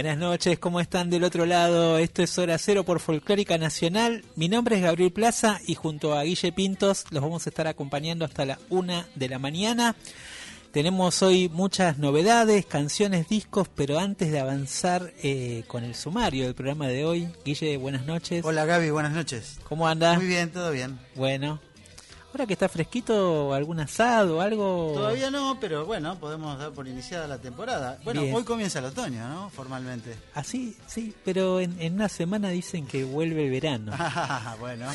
Buenas noches, ¿cómo están del otro lado? Esto es Hora Cero por Folclórica Nacional. Mi nombre es Gabriel Plaza y junto a Guille Pintos los vamos a estar acompañando hasta la una de la mañana. Tenemos hoy muchas novedades, canciones, discos, pero antes de avanzar eh, con el sumario del programa de hoy, Guille, buenas noches. Hola Gaby, buenas noches. ¿Cómo andas? Muy bien, todo bien. Bueno, ahora que está fresquito, algún asado, algo. Todavía no, pero bueno, podemos dar por iniciada la temporada. Bueno, Bien. hoy comienza el otoño, ¿no? Formalmente. Así, sí, pero en, en una semana dicen que vuelve el verano. Ah, bueno,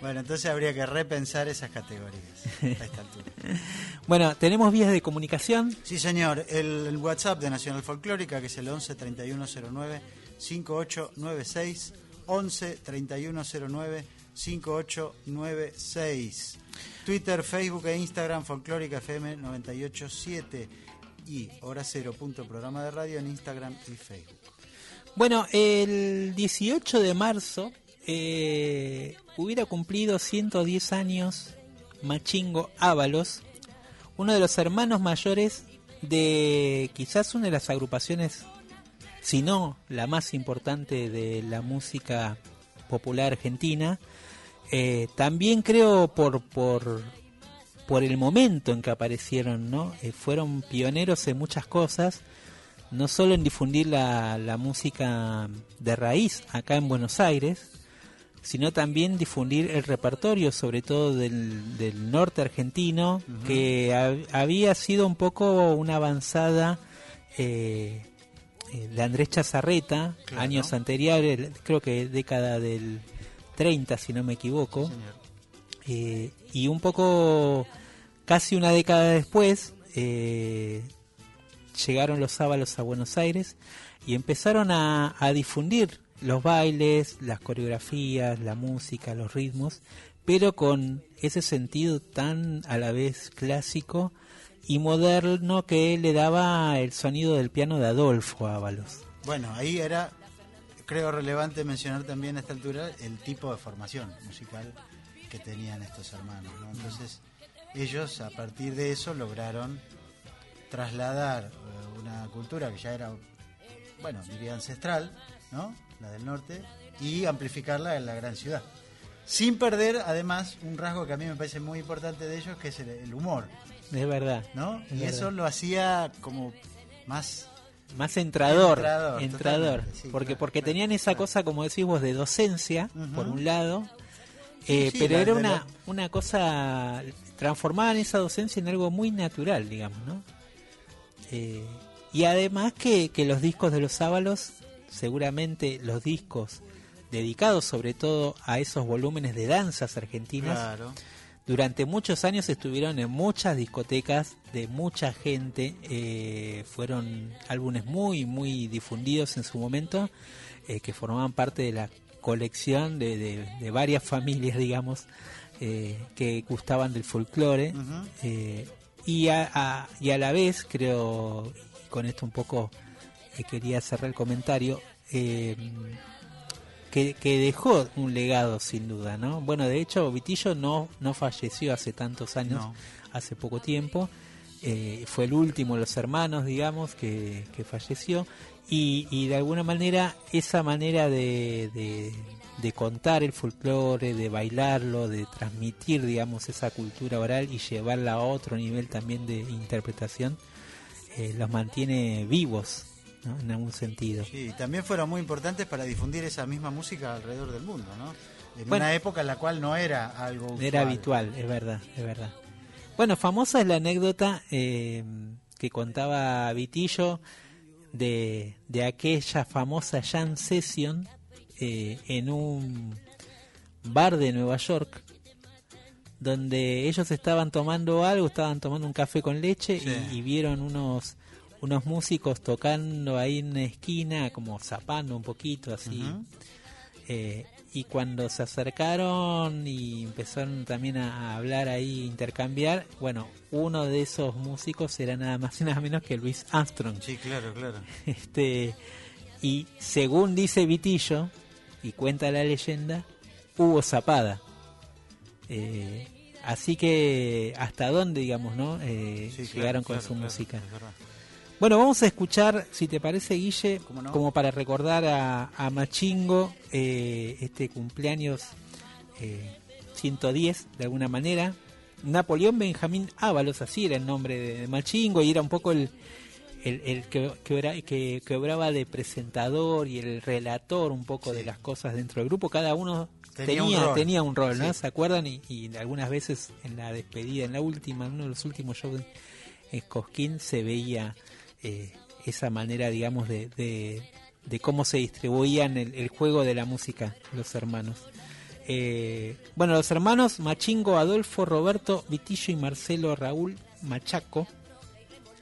bueno, entonces habría que repensar esas categorías a esta altura. Bueno, tenemos vías de comunicación. Sí, señor, el, el WhatsApp de Nacional Folclórica, que es el 11 3109 5896, 11 3109 5896. Twitter, Facebook e Instagram Folclórica FM 987 y hora cero punto programa de radio en Instagram y Facebook. Bueno, el 18 de marzo eh, hubiera cumplido 110 años Machingo Ábalos, uno de los hermanos mayores de quizás una de las agrupaciones, si no la más importante de la música popular argentina. Eh, también creo por, por, por el momento en que aparecieron, ¿no? Eh, fueron pioneros en muchas cosas, no solo en difundir la, la música de raíz acá en Buenos Aires, sino también difundir el repertorio, sobre todo del, del norte argentino, que hab- había sido un poco una avanzada eh, eh, de Andrés Chazarreta, Claro. años anteriores, creo que década del 30, si no me equivoco. Eh, y un poco, casi una década después, eh, llegaron los sábalos a Buenos Aires y empezaron a, a difundir los bailes, las coreografías, la música, los ritmos, pero con ese sentido tan a la vez clásico y moderno que le daba el sonido del piano de Adolfo Ábalos. Bueno, ahí era, creo relevante mencionar también a esta altura el tipo de formación musical que tenían estos hermanos. ¿no? Entonces, ellos a partir de eso lograron trasladar eh, una cultura que ya era, bueno, diría ancestral, ¿no? La del norte, y amplificarla en la gran ciudad. Sin perder, además, un rasgo que a mí me parece muy importante de ellos, que es el, el humor, Es verdad. ¿no? Es y verdad. eso lo hacía como más Más entrador, Entrador, entrador, totalmente, sí, porque claro, porque claro, tenían esa claro. cosa como decís vos de docencia por un lado, eh, sí, pero la- era una una cosa transformaban esa docencia en algo muy natural, digamos, ¿no? Eh, y además que, que los discos de los Ábalos, seguramente los discos dedicados sobre todo a esos volúmenes de danzas argentinas, Claro. Durante muchos años estuvieron en muchas discotecas de mucha gente. eh, fueron álbumes muy, muy difundidos en su momento, eh, que formaban parte de la colección de, de- de varias familias, digamos, eh, que gustaban del folclore. Eh, y, a, a- y a la vez, creo, y con esto un poco quería cerrar el comentario, eh, que, que dejó un legado sin duda, ¿no? Bueno, de hecho, Vitillo no, no falleció hace tantos años, No. hace poco tiempo. eh, fue el último de los hermanos, digamos, que, que falleció. Y, y de alguna manera, esa manera de, de, de contar el folclore, de bailarlo, de transmitir, digamos, esa cultura oral y llevarla a otro nivel también de interpretación, eh, los mantiene vivos, ¿no? En algún sentido. Sí, también fueron muy importantes para difundir esa misma música alrededor del mundo, ¿no? En Bueno. una época en la cual no era algo usual. Era habitual, es verdad, es verdad. Bueno, famosa es la anécdota eh, que contaba Vitillo de, de aquella famosa Jam Session eh, en un bar de Nueva York, donde ellos estaban tomando algo, estaban tomando un café con leche Sí. y, y vieron unos unos músicos tocando ahí en una esquina, como zapando un poquito así. Eh, y cuando se acercaron y empezaron también a, hablar ahí, intercambiar, bueno, uno de esos músicos era nada más y nada menos que Luis Armstrong. Sí, claro, claro. Este, y según dice Vitillo, y cuenta la leyenda, hubo zapada. Eh, así que hasta dónde, digamos, ¿no? Eh, Sí, claro, llegaron con claro, su claro, música. Bueno, vamos a escuchar, si te parece, Guille, ¿Cómo no? como para recordar a, a Machingo eh, este cumpleaños eh, 110, de alguna manera. Napoleón Benjamín Ábalos, así era el nombre de, Machingo, y era un poco el, el, el que, que, que- que obraba de presentador y el relator un poco de las cosas dentro del grupo. Cada uno Tenía tenía, un rol. tenía un rol, ¿no? Sí. ¿Se acuerdan? Y, y algunas veces en la despedida, en la última, en uno de los últimos shows en Cosquín, se veía eh, esa manera, digamos, de, cómo se distribuían el, juego de la música los hermanos. Eh, bueno, los hermanos Machingo, Adolfo, Roberto, Vitillo y Marcelo Raúl Machaco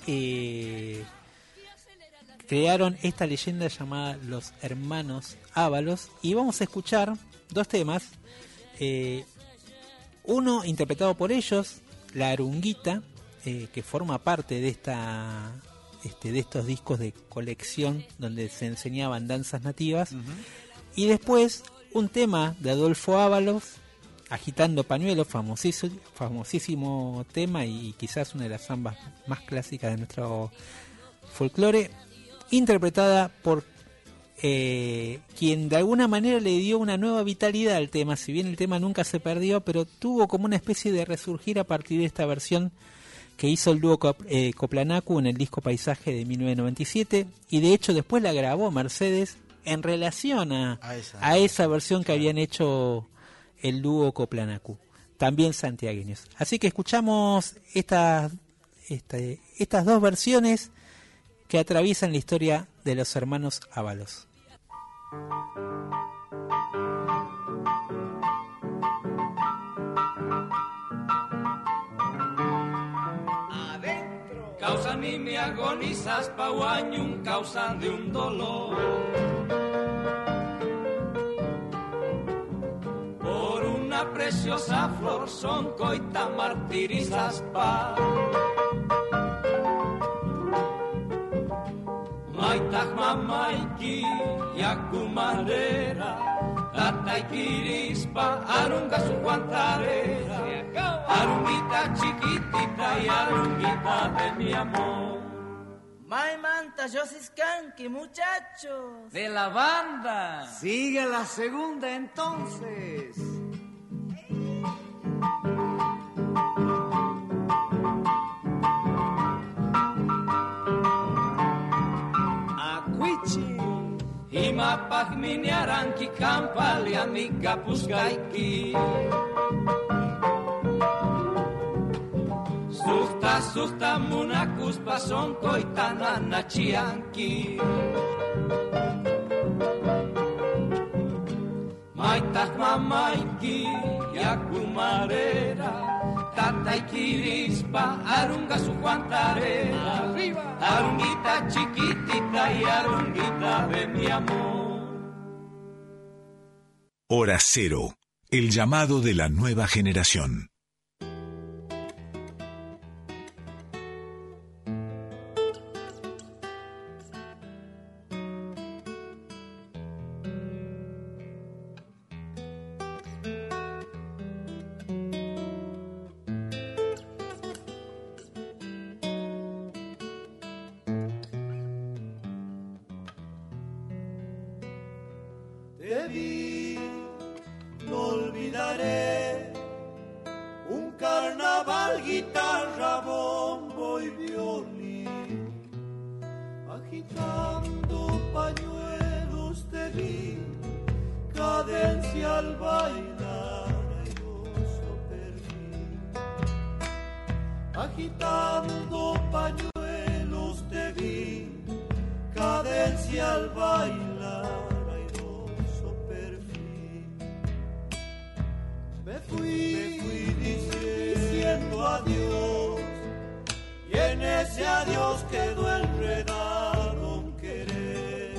eh, crearon esta leyenda llamada Los Hermanos Ábalos y vamos a escuchar dos temas. uno interpretado por ellos, La Arunguita, que forma parte de esta este, de estos discos de colección donde se enseñaban danzas nativas. Y después un tema de Adolfo Ábalos, Agitando Pañuelos, famosísimo, famosísimo tema y quizás una de las zambas más clásicas de nuestro folclore, interpretada por eh, quien de alguna manera le dio una nueva vitalidad al tema, si bien el tema nunca se perdió, pero tuvo como una especie de resurgir a partir de esta versión que hizo el dúo Cop- eh, Coplanacu en el disco Paisaje de 1997 y de hecho después la grabó Mercedes en relación a, A esa. a esa versión que habían hecho el dúo Coplanacu, también santiagueños. Así que escuchamos estas, este, estas dos versiones que atraviesan la historia de los hermanos Ábalos. Agonizas pauañum, causan de un dolor. Por una preciosa flor son coita martirizas pa. Maitak mamaiki yaku madera Tataikirispa arunga su guantarera Arunguita chiquitita y arunguita de mi amor May manta, Josiscanqui, muchachos. De la banda Sigue la segunda entonces. Acuichi. Imapak miniaranki kampali amiga puskaiki Munakus pason koitana nachianki Maitak mamaiki yakumarera Tataikirispa arunga su guantarera Arunguita chiquitita y arunguita de mi amor. Hora Cero, el llamado de la nueva generación. Adiós y en ese adiós quedó enredado un querer.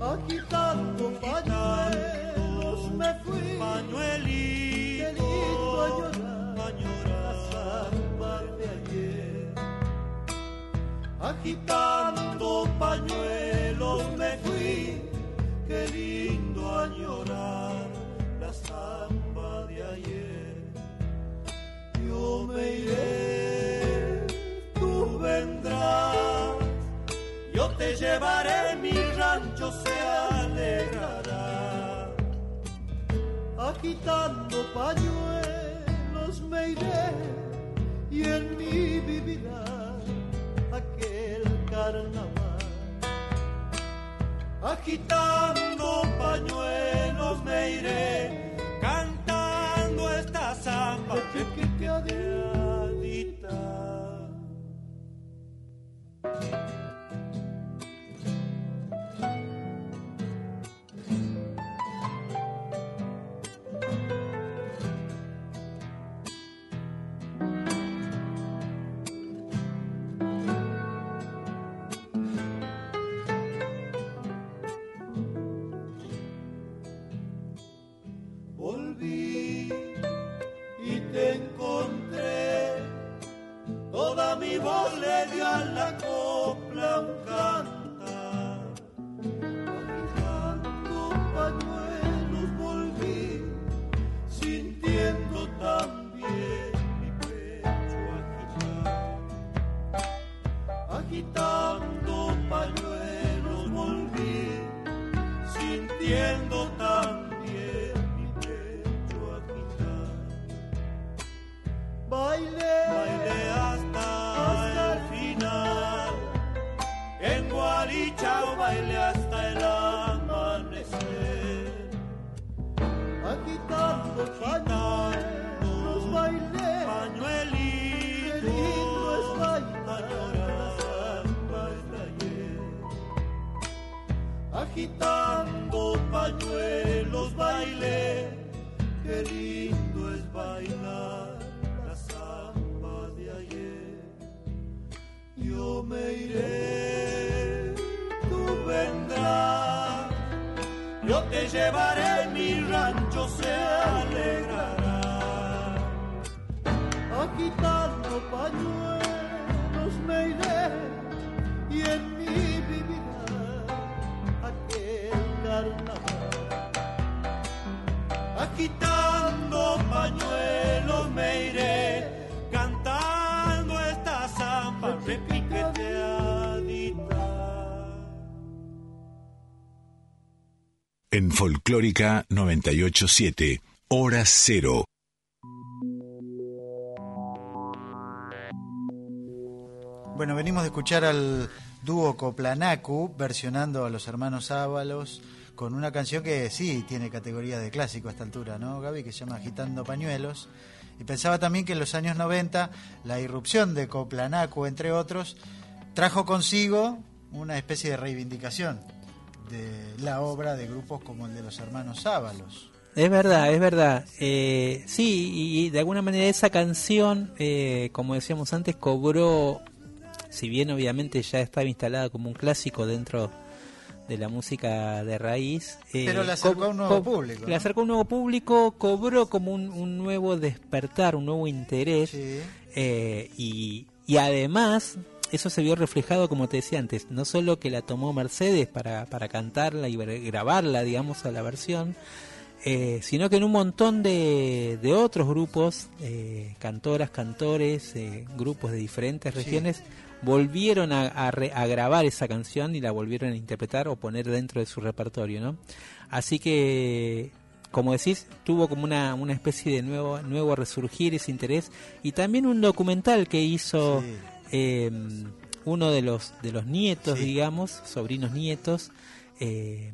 Agitando pañuelos me fui, pañuelito, a llorar, a llorar de ayer. Agitando pañuelos me iré, tú vendrás, yo te llevaré, mi rancho se alegrará. Agitando pañuelos me iré y en mí vivirá aquel carnaval. Agitando pañuelos me iré, Folclórica 987, Hora Cero. Bueno, venimos de escuchar al dúo Coplanacu versionando a los hermanos Ábalos con una canción que sí tiene categoría de clásico a esta altura, ¿no, Gaby? Que se llama Agitando Pañuelos. Y pensaba también que en los años 90 la irrupción de Coplanacu, entre otros, trajo consigo una especie de reivindicación de la obra de grupos como el de los hermanos Ábalos. Es verdad, es verdad. Eh, sí, y de alguna manera esa canción, eh, como decíamos antes, cobró, si bien obviamente ya estaba instalada como un clásico dentro de la música de raíz. eh, Pero la acercó a un nuevo co- público, Le ¿no? acercó a un nuevo público, cobró como un, un nuevo despertar, un nuevo interés. Sí. eh, y, y además, eso se vio reflejado, como te decía antes, no solo que la tomó Mercedes para, para cantarla y gra- grabarla, digamos, a la versión, eh, sino que en un montón de, de otros grupos, eh, cantoras, cantores, eh, grupos de diferentes Sí. regiones, volvieron a, a re- a grabar esa canción y la volvieron a interpretar o poner dentro de su repertorio, ¿no? Así que, como decís, tuvo como una, una especie de nuevo, nuevo resurgir ese interés y también un documental que hizo Sí. Eh, uno de los de los nietos, Sí. digamos, sobrinos nietos, eh,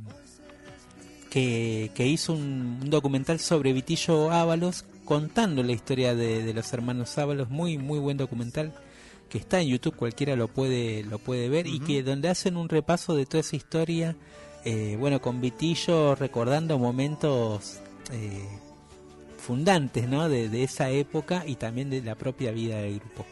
que, que hizo un, un documental sobre Vitillo Ábalos contando la historia de, de los hermanos Ábalos, muy muy buen documental que está en YouTube, cualquiera lo puede lo puede ver y que donde hacen un repaso de toda esa historia, eh, bueno, con Vitillo recordando momentos eh, fundantes ¿no? de, de esa época y también de la propia vida del grupo.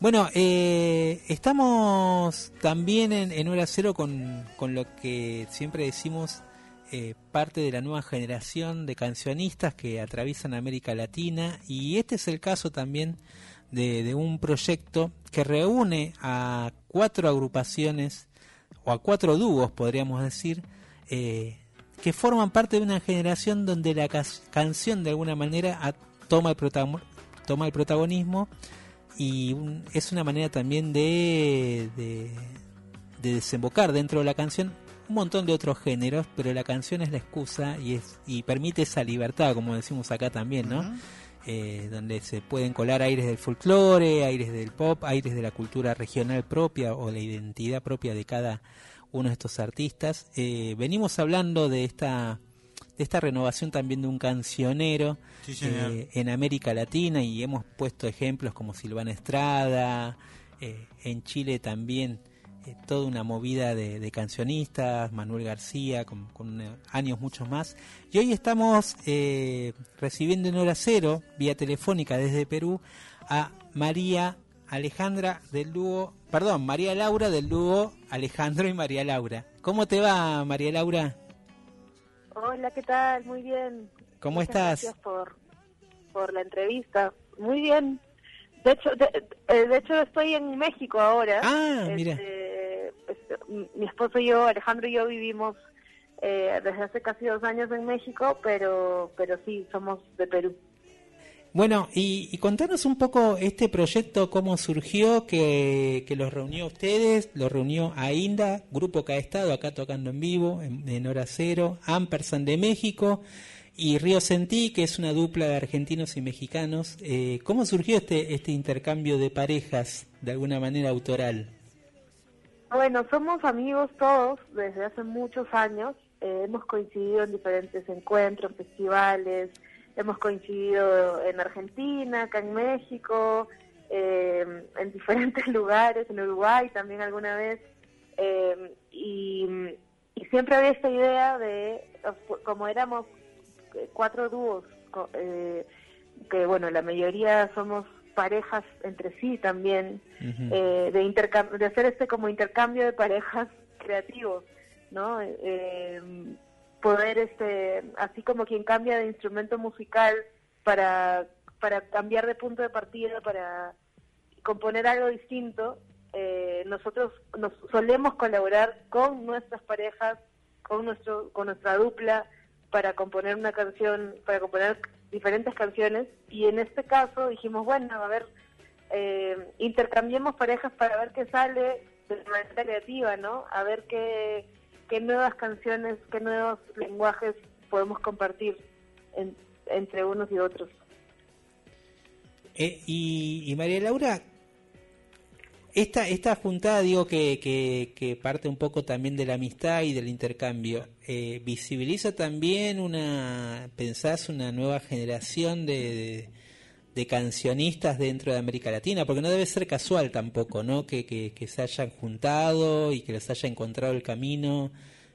Bueno, eh, estamos también en, en hora cero con, con lo que siempre decimos eh, parte de la nueva generación de cancionistas que atraviesan América Latina. Y este es el caso también de, de un proyecto que reúne a cuatro agrupaciones o a cuatro dúos podríamos decir eh, que forman parte de una generación donde la canción de alguna manera toma el, toma el protagonismo y un- es una manera también de, de, de desembocar dentro de la canción un montón de otros géneros, pero la canción es la excusa y es y permite esa libertad, como decimos acá también, ¿no? Eh, donde se pueden colar aires del folclore, aires del pop, aires de la cultura regional propia o la identidad propia de cada uno de estos artistas. Eh, venimos hablando de esta de esta renovación también de un cancionero Sí, eh, en América Latina y hemos puesto ejemplos como Silvana Estrada, eh, en Chile también eh, toda una movida de, de cancionistas, Manuel García, con, con años muchos más. Y hoy estamos recibiendo en hora cero, vía telefónica desde Perú, a María Alejandra del dúo, perdón, María Laura del dúo Alejandro y María Laura. ¿Cómo te va, María Laura? Hola, ¿qué tal? Muy bien. ¿Cómo Muchas estás? Gracias por, por la entrevista. Muy bien. De hecho, de, eh, de hecho estoy en México ahora. Ah, mira. Este, este, m- mi esposo y yo, Alejandro y yo vivimos eh, desde hace casi dos años en México, pero pero sí, somos de Perú. Bueno, y, y contanos un poco este proyecto, cómo surgió, que, que los reunió ustedes, los reunió a Inda, grupo que ha estado acá tocando en vivo, en, en Hora Cero, Ampersand de México y Río Sentí, que es una dupla de argentinos y mexicanos. Eh, ¿Cómo surgió este, este intercambio de parejas, de alguna manera autoral? Bueno, somos amigos todos desde hace muchos años. Eh, hemos coincidido en diferentes encuentros, festivales. Hemos coincidido en Argentina, acá en México, eh, en diferentes lugares, en Uruguay también alguna vez. Eh, y, y siempre había esta idea de, como éramos cuatro dúos, eh, que bueno, la mayoría somos parejas entre sí también, eh, de, intercam- de hacer este como intercambio de parejas creativos, ¿no? Poder, este, así como quien cambia de instrumento musical para, para cambiar de punto de partida, para componer algo distinto, eh, nosotros nos solemos colaborar con nuestras parejas, con nuestro, con nuestra dupla, para componer una canción, para componer diferentes canciones, y en este caso dijimos, bueno, a ver, eh, intercambiemos parejas para ver qué sale de manera creativa, ¿no? A ver qué, qué nuevas canciones, qué nuevos lenguajes podemos compartir en- entre unos y otros. Eh, y, y María Laura, esta, esta juntada, digo que, que, parte un poco también de la amistad y del intercambio, eh, visibiliza también una, pensás, una nueva generación de, de cancionistas dentro de América Latina, porque no debe ser casual tampoco, ¿no? Que, que, se hayan juntado y que les haya encontrado el camino.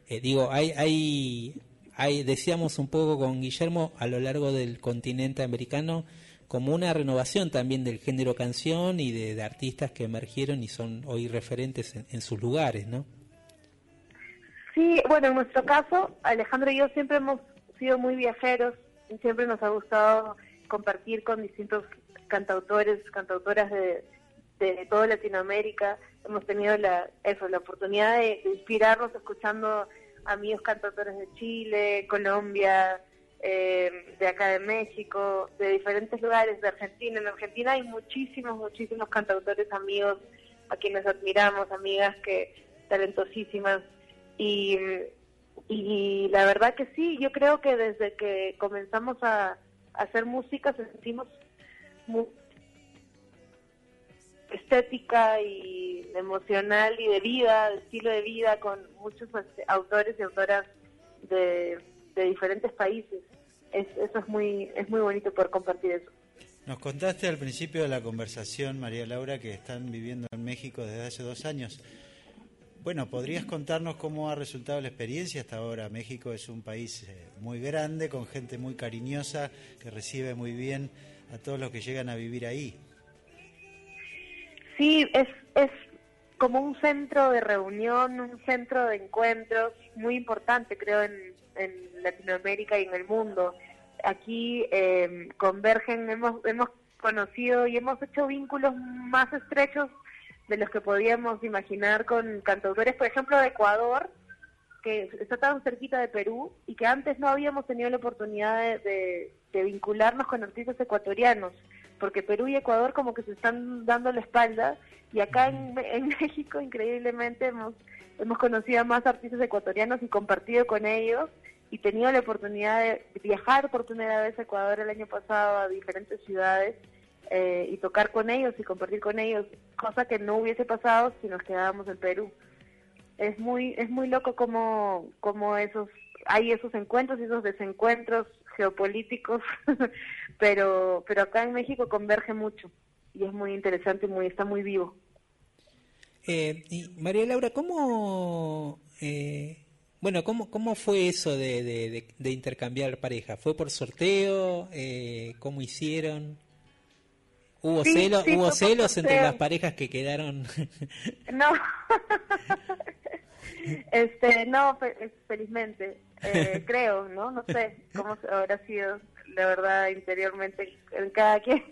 Eh, digo, hay, hay, hay, decíamos un poco con Guillermo, a lo largo del continente americano, como una renovación también del género canción y de, de artistas que emergieron y son hoy referentes en, en sus lugares, ¿no? Sí, bueno, en nuestro caso, Alejandro y yo siempre hemos sido muy viajeros, y siempre nos ha gustado compartir con distintos cantautores, cantautoras de, de toda Latinoamérica. Hemos tenido la, eso, la oportunidad de, de inspirarnos escuchando amigos cantautores de Chile, Colombia, eh, de acá de México, de diferentes lugares, de Argentina. En Argentina hay muchísimos, muchísimos cantautores amigos a quienes admiramos, amigas que talentosísimas. Y, y la verdad que sí, yo creo que desde que comenzamos a, hacer música sentimos estética y emocional y de vida, de estilo de vida con muchos autores y autoras de, de diferentes países. Es, eso es muy es muy bonito poder compartir eso. Nos contaste al principio de la conversación, María Laura, que están viviendo en México desde hace dos años. Bueno, ¿podrías contarnos cómo ha resultado la experiencia hasta ahora? México es un país eh, muy grande, con gente muy cariñosa, que recibe muy bien a todos los que llegan a vivir ahí. Sí, es, es como un centro de reunión, un centro de encuentros muy importante, creo, en, en Latinoamérica y en el mundo. Aquí eh, convergen, hemos, hemos conocido y hemos hecho vínculos más estrechos de los que podíamos imaginar con cantautores, por ejemplo, de Ecuador, que está tan cerquita de Perú y que antes no habíamos tenido la oportunidad de, vincularnos con artistas ecuatorianos, porque Perú y Ecuador como que se están dando la espalda y acá en, en México increíblemente hemos, hemos conocido a más artistas ecuatorianos y compartido con ellos y tenido la oportunidad de viajar por primera vez a Ecuador el año pasado a diferentes ciudades eh, y tocar con ellos y compartir con ellos, cosa que no hubiese pasado si nos quedábamos en Perú. Es muy es muy loco como, como esos hay esos encuentros y esos desencuentros geopolíticos, pero pero acá en México converge mucho y es muy interesante muy está muy vivo. Eh, y María Laura, ¿cómo eh, bueno, ¿cómo, ¿cómo fue eso de, de, de, intercambiar pareja? ¿Fue por sorteo? Eh, ¿Cómo hicieron? ¿Hubo, celos, ¿hubo celos entre las parejas que quedaron? no, este, no, felizmente, eh, creo, ¿no? No sé cómo habrá sido, la verdad, interiormente en cada quien.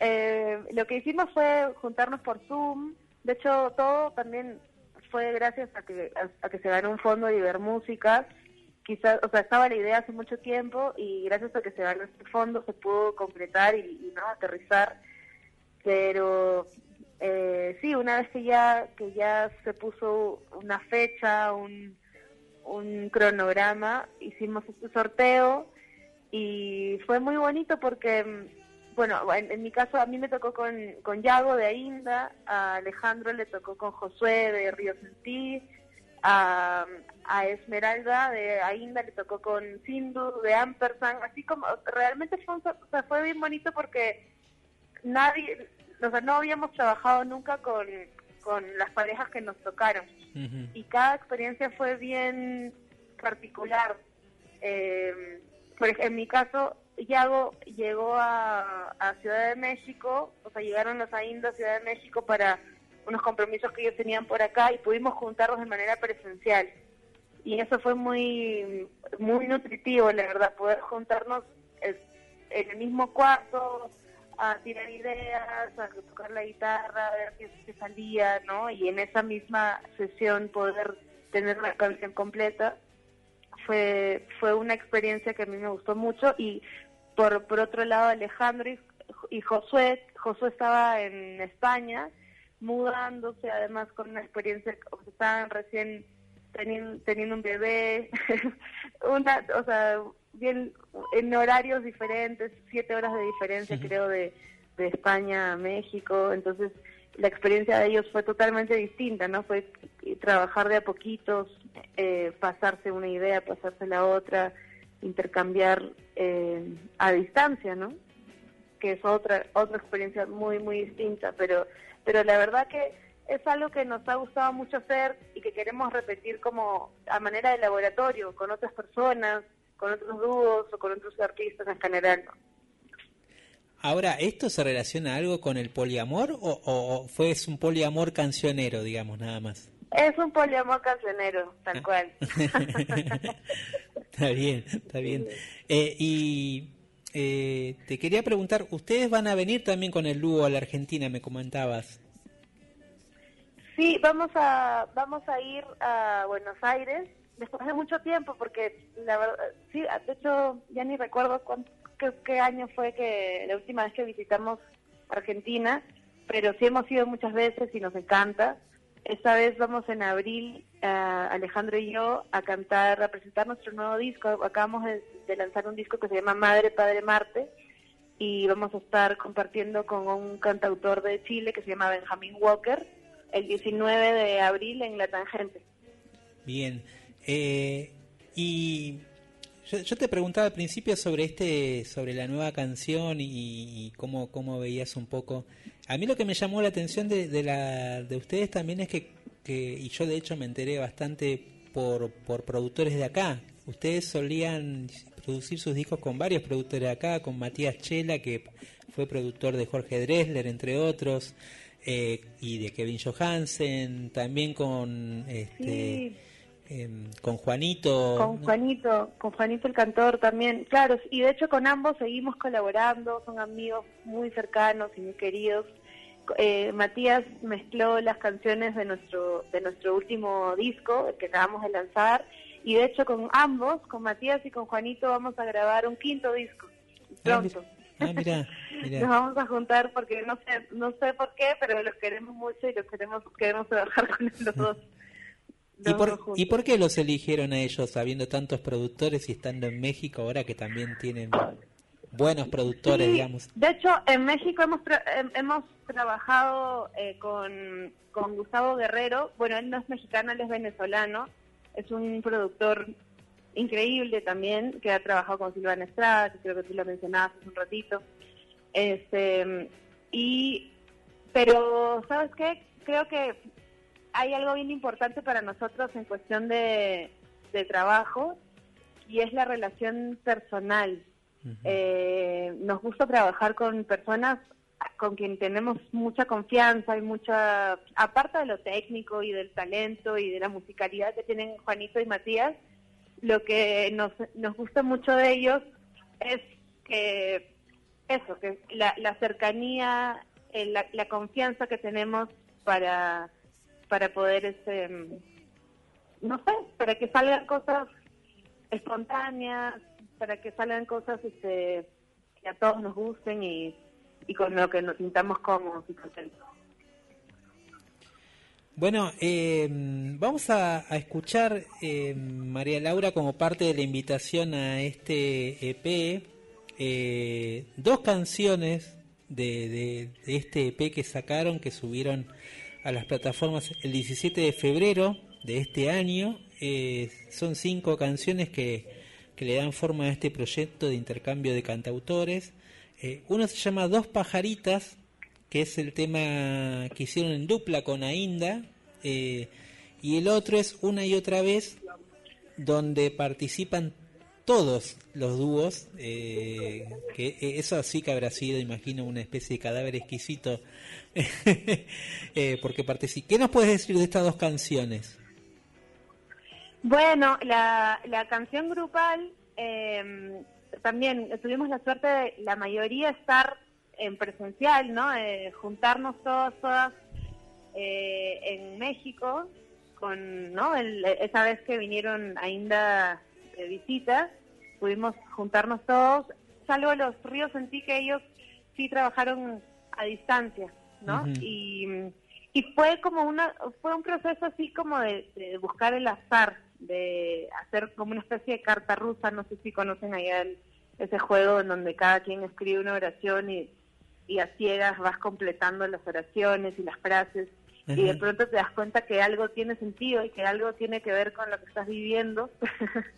Eh, lo que hicimos fue juntarnos por Zoom, de hecho, todo también fue gracias a que, a, que se ganó un fondo de Ibermúsica. Quizás, o sea, estaba la idea hace mucho tiempo y gracias a que se ganó este fondo se pudo concretar y, y no aterrizar pero eh, sí, una vez que ya que ya se puso una fecha, un, un cronograma, hicimos este sorteo y fue muy bonito porque, bueno, en, mi caso a mí me tocó con, con Yago de Ainda, a Alejandro le tocó con Josué de Río Sentí, a, a Esmeralda de Ainda le tocó con Sindu de Ampersand, así como realmente fue, fue bien bonito porque nadie, o sea, no habíamos trabajado nunca con, con las parejas que nos tocaron. Y cada experiencia fue bien particular. Eh, por ejemplo, en mi caso, Yago llegó a, a, Ciudad de México, o sea, llegaron los AINDA a Ciudad de México para unos compromisos que ellos tenían por acá y pudimos juntarlos de manera presencial. Y eso fue muy, muy nutritivo, la verdad, poder juntarnos en el mismo cuarto, a tirar ideas, a tocar la guitarra, a ver qué, salía, ¿no? Y en esa misma sesión poder tener la canción completa fue fue una experiencia que a mí me gustó mucho y por por otro lado Alejandro y, Josué Josué estaba en España mudándose además con una experiencia estaban recién teniendo, teniendo un bebé una o sea bien en horarios diferentes, siete horas de diferencia creo de, de España a México, entonces la experiencia de ellos fue totalmente distinta, ¿no? Fue trabajar de a poquitos, eh, pasarse una idea, pasarse la otra, intercambiar eh, a distancia, ¿no? Que es otra otra experiencia muy muy distinta, pero pero la verdad que es algo que nos ha gustado mucho hacer y que queremos repetir como a manera de laboratorio con otras personas, con otros dúos o con otros artistas en general. Ahora, ¿esto se relaciona algo con el poliamor o, o, fue un poliamor cancionero, digamos, nada más? Es un poliamor cancionero, tal ah. cual. está bien, está bien. Eh, y eh, te quería preguntar, ¿ustedes van a venir también con el dúo a la Argentina, me comentabas? Sí, vamos a, vamos a ir a Buenos Aires después de mucho tiempo, porque la verdad, sí, de hecho ya ni recuerdo qué, año fue que la última vez que visitamos Argentina, pero sí hemos ido muchas veces y nos encanta. Esta vez vamos en abril, Alejandro y yo, a cantar, a presentar nuestro nuevo disco. Acabamos de, de, lanzar un disco que se llama Madre, Padre, Marte y vamos a estar compartiendo con un cantautor de Chile que se llama Benjamin Walker el 19 de abril en La Tangente. Bien. Eh, y yo, te preguntaba al principio sobre este, sobre la nueva canción y, cómo, cómo veías un poco. A mí lo que me llamó la atención de, de, la, de ustedes también es que que, y yo de hecho me enteré bastante por, por productores de acá. Ustedes solían producir sus discos con varios productores de acá, con Matías Chela, que fue productor de Jorge Dressler, entre otros, eh, y de Kevin Johansen, también con este, em, con Juanito. Con Juanito, con Juanito el cantor también, claro, y de hecho con ambos seguimos colaborando, son amigos muy cercanos y muy queridos. Eh, Matías mezcló las canciones de nuestro de nuestro último disco el que acabamos de lanzar y de hecho con ambos, con Matías y con Juanito vamos a grabar un quinto disco pronto. Ah, mira, Nos vamos a juntar porque no sé, no sé por qué, pero los queremos mucho y los queremos, queremos trabajar con los dos. ¿Y por, ¿Y por qué los eligieron a ellos, habiendo tantos productores y estando en México ahora que también tienen buenos productores, digamos? De hecho, en México hemos, hemos trabajado eh, con, con Gustavo Guerrero. Bueno, él no es mexicano, él es venezolano. Es un productor increíble también, que ha trabajado con Silvana Estrada, que creo que tú lo mencionabas hace un ratito. Este, y, pero, ¿sabes qué? Creo que hay algo bien importante para nosotros en cuestión de, trabajo y es la relación personal. Eh, nos gusta trabajar con personas con quien tenemos mucha confianza y mucha, aparte de lo técnico y del talento y de la musicalidad que tienen Juanito y Matías, lo que nos, nos gusta mucho de ellos es que eso, que la, la cercanía, eh, la, la, confianza que tenemos para, para poder, este, no sé, para que salgan cosas espontáneas, para que salgan cosas este, que a todos nos gusten y, y con lo que nos sintamos cómodos y contentos. Bueno, eh, vamos a, escuchar, eh, María Laura, como parte de la invitación a este EP, eh, dos canciones de, este EP que sacaron, que subieron a las plataformas el 17 de febrero de este año. son cinco canciones que, que, le dan forma a este proyecto de intercambio de cantautores. uno se llama Dos Pajaritas, que es el tema que hicieron en dupla con Ainda, eh, y el otro es una y otra vez donde participan todos los dúos, eh, que eh, eso sí que habrá sido, imagino, una especie de cadáver exquisito, porque participan. ¿Qué nos puedes decir de estas dos canciones? Bueno, la, la canción grupal, también tuvimos la suerte de la mayoría estar en presencial, ¿no? Eh, juntarnos todos, todas eh, en México, con, ¿no? esa vez que vinieron a Inda de visita, pudimos juntarnos todos, salvo los ríos, sentí que ellos sí trabajaron a distancia, ¿no? y, y fue como una, fue un proceso así como de, de, buscar el azar, de hacer como una especie de carta rusa, no sé si conocen allá el, ese juego en donde cada quien escribe una oración y y a ciegas vas completando las oraciones y las frases y de pronto te das cuenta que algo tiene sentido y que algo tiene que ver con lo que estás viviendo.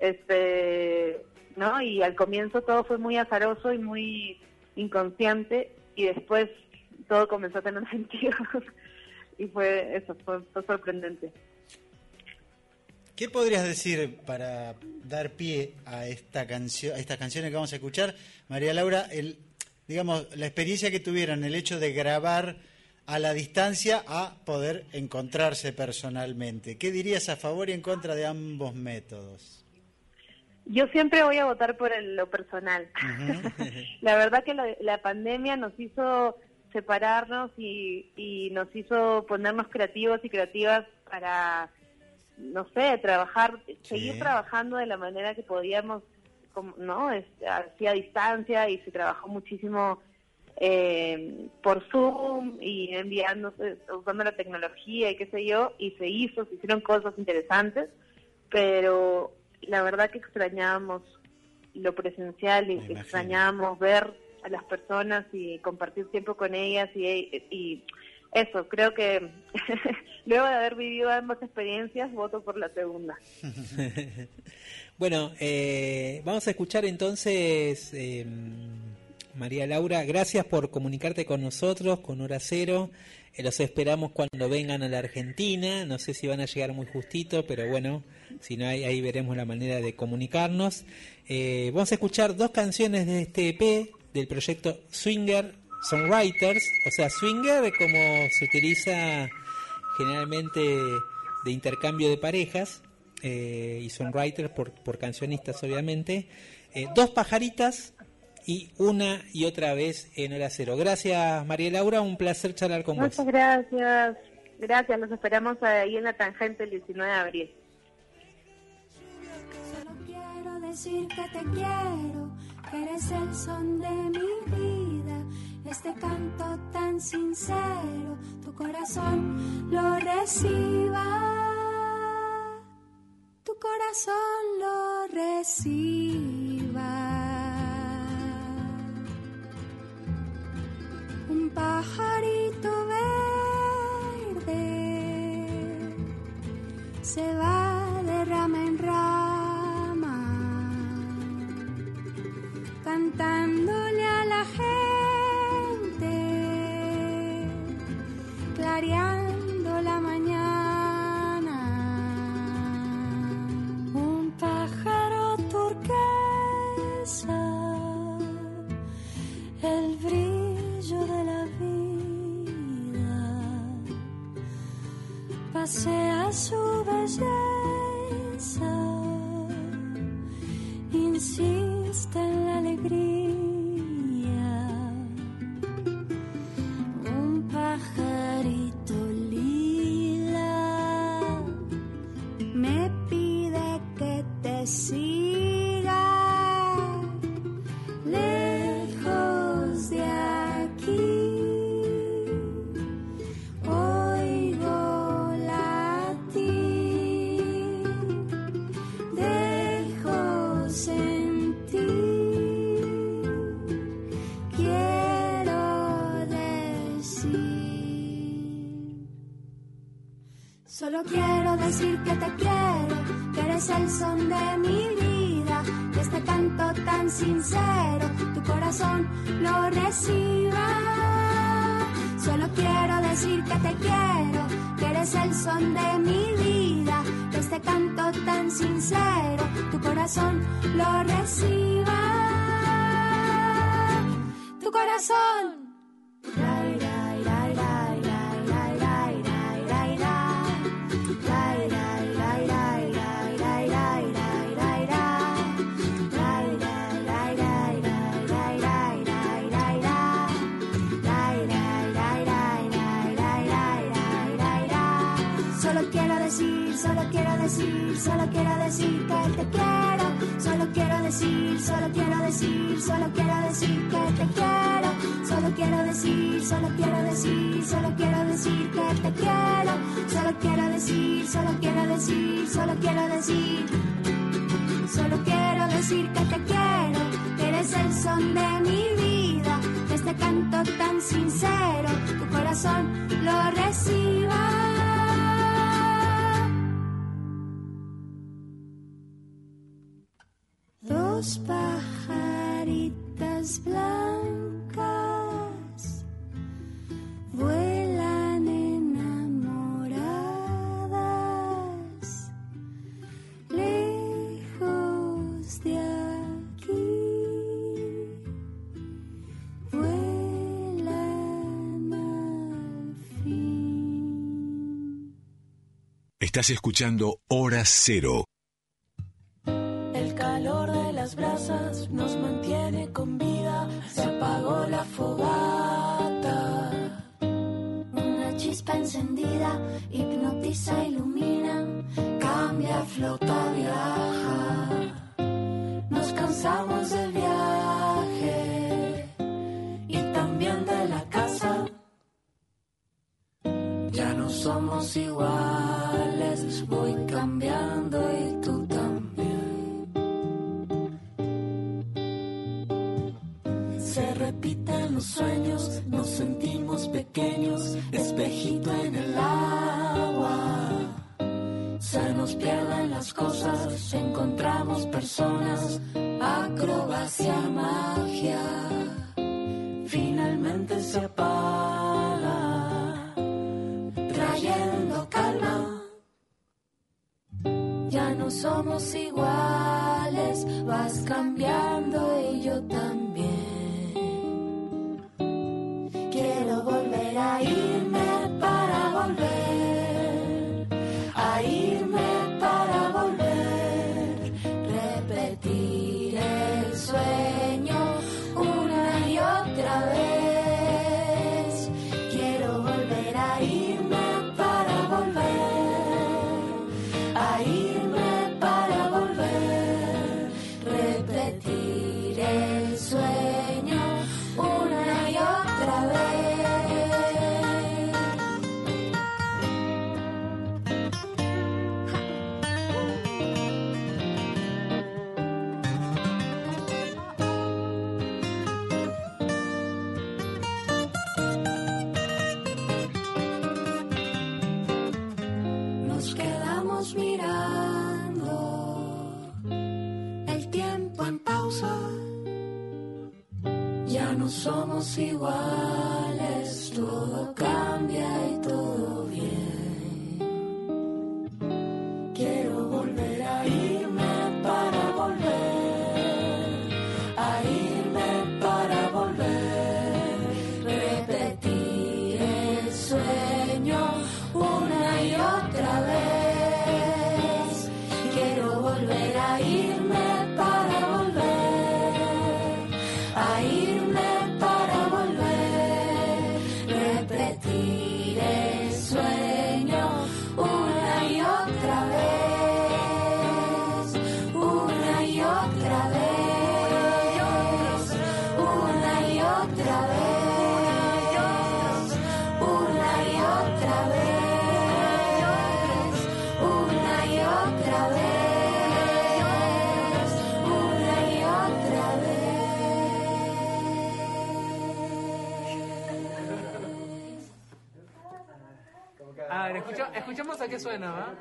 este, ¿no? Y al comienzo todo fue muy azaroso y muy inconsciente y después todo comenzó a tener sentido. y fue eso, fue, sorprendente. ¿Qué podrías decir para dar pie a esta canción, a estas canciones que vamos a escuchar, María Laura? El, digamos, la experiencia que tuvieron, el hecho de grabar a la distancia a poder encontrarse personalmente. ¿Qué dirías a favor y en contra de ambos métodos? Yo siempre voy a votar por lo personal. la verdad que la, pandemia nos hizo separarnos y, y nos hizo ponernos creativos y creativas para, no sé, trabajar, seguir trabajando de la manera que podíamos ¿no? Es, así a distancia y se trabajó muchísimo eh, por Zoom y enviándose, usando la tecnología y qué sé yo, y se hizo, se hicieron cosas interesantes, pero la verdad que extrañábamos lo presencial y extrañábamos ver a las personas y compartir tiempo con ellas y, y eso, creo que luego de haber vivido ambas experiencias, voto por la segunda. Bueno, eh, vamos a escuchar entonces, eh, María Laura, gracias por comunicarte con nosotros, con Hora Cero. Eh, los esperamos cuando vengan a la Argentina. No sé si van a llegar muy justito, pero bueno, si no, ahí, ahí veremos la manera de comunicarnos. Eh, vamos a escuchar dos canciones de este EP del proyecto Swinger Songwriters. O sea, Swinger como se utiliza generalmente de intercambio de parejas. eh, y songwriters por, por cancionistas, obviamente. Eh, dos pajaritas y una y otra vez en hora cero. Gracias, María Laura, un placer charlar con vos. Muchas gracias. Gracias, los esperamos ahí en la tangente el 19 de abril. Solo quiero decir que te quiero, que eres el son de mi vida. Este canto tan sincero, tu corazón lo reciba. Tu corazón lo reciba. Pajarito verde. Se va de rama en rama, cantándole pasea su belleza, insiste en la alegría. Solo quiero decir que te quiero. Solo quiero decir, solo quiero decir, solo quiero decir que te quiero. Solo quiero decir, solo quiero decir, solo quiero decir. Solo quiero decir que te quiero, que eres el son de mi vida, este canto tan sincero, tu corazón lo Estás escuchando Hora Cero. Suena, ¿va?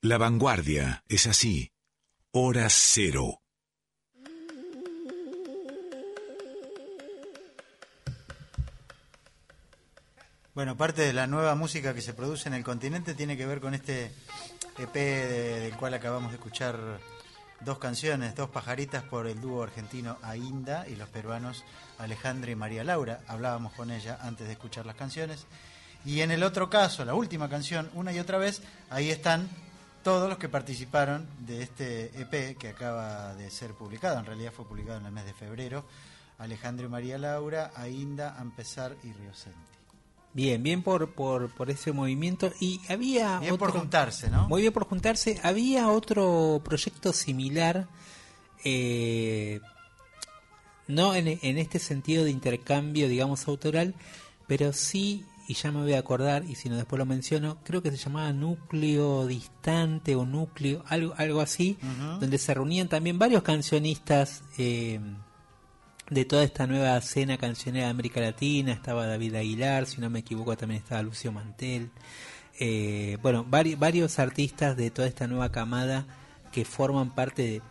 La vanguardia es así. Hora cero. Bueno, parte de la nueva música que se produce en el continente tiene que ver con este EP de- del cual acabamos de escuchar dos canciones, dos pajaritas por el dúo argentino Ainda y los peruanos Alejandra y María Laura. Hablábamos con ella antes de escuchar las canciones. Y en el otro caso, la última canción, una y otra vez, ahí están todos los que participaron de este EP que acaba de ser publicado. En realidad fue publicado en el mes de febrero. Alejandro y María Laura, Ainda, Ampesar y Riosenti. Bien, bien por, por, por ese movimiento. Y había. Bien por juntarse, ¿no? Muy bien por juntarse. Había otro proyecto similar. eh, no en, en este sentido de intercambio, digamos, autoral, pero sí, y ya me voy a acordar, y si no después lo menciono, creo que se llamaba Núcleo Distante o Núcleo, algo, algo así, donde se reunían también varios cancionistas. eh, de toda esta nueva escena cancionera de América Latina, estaba David Aguilar, si no me equivoco también estaba Lucio Mantel, eh, bueno, vari- varios artistas de toda esta nueva camada que forman parte de,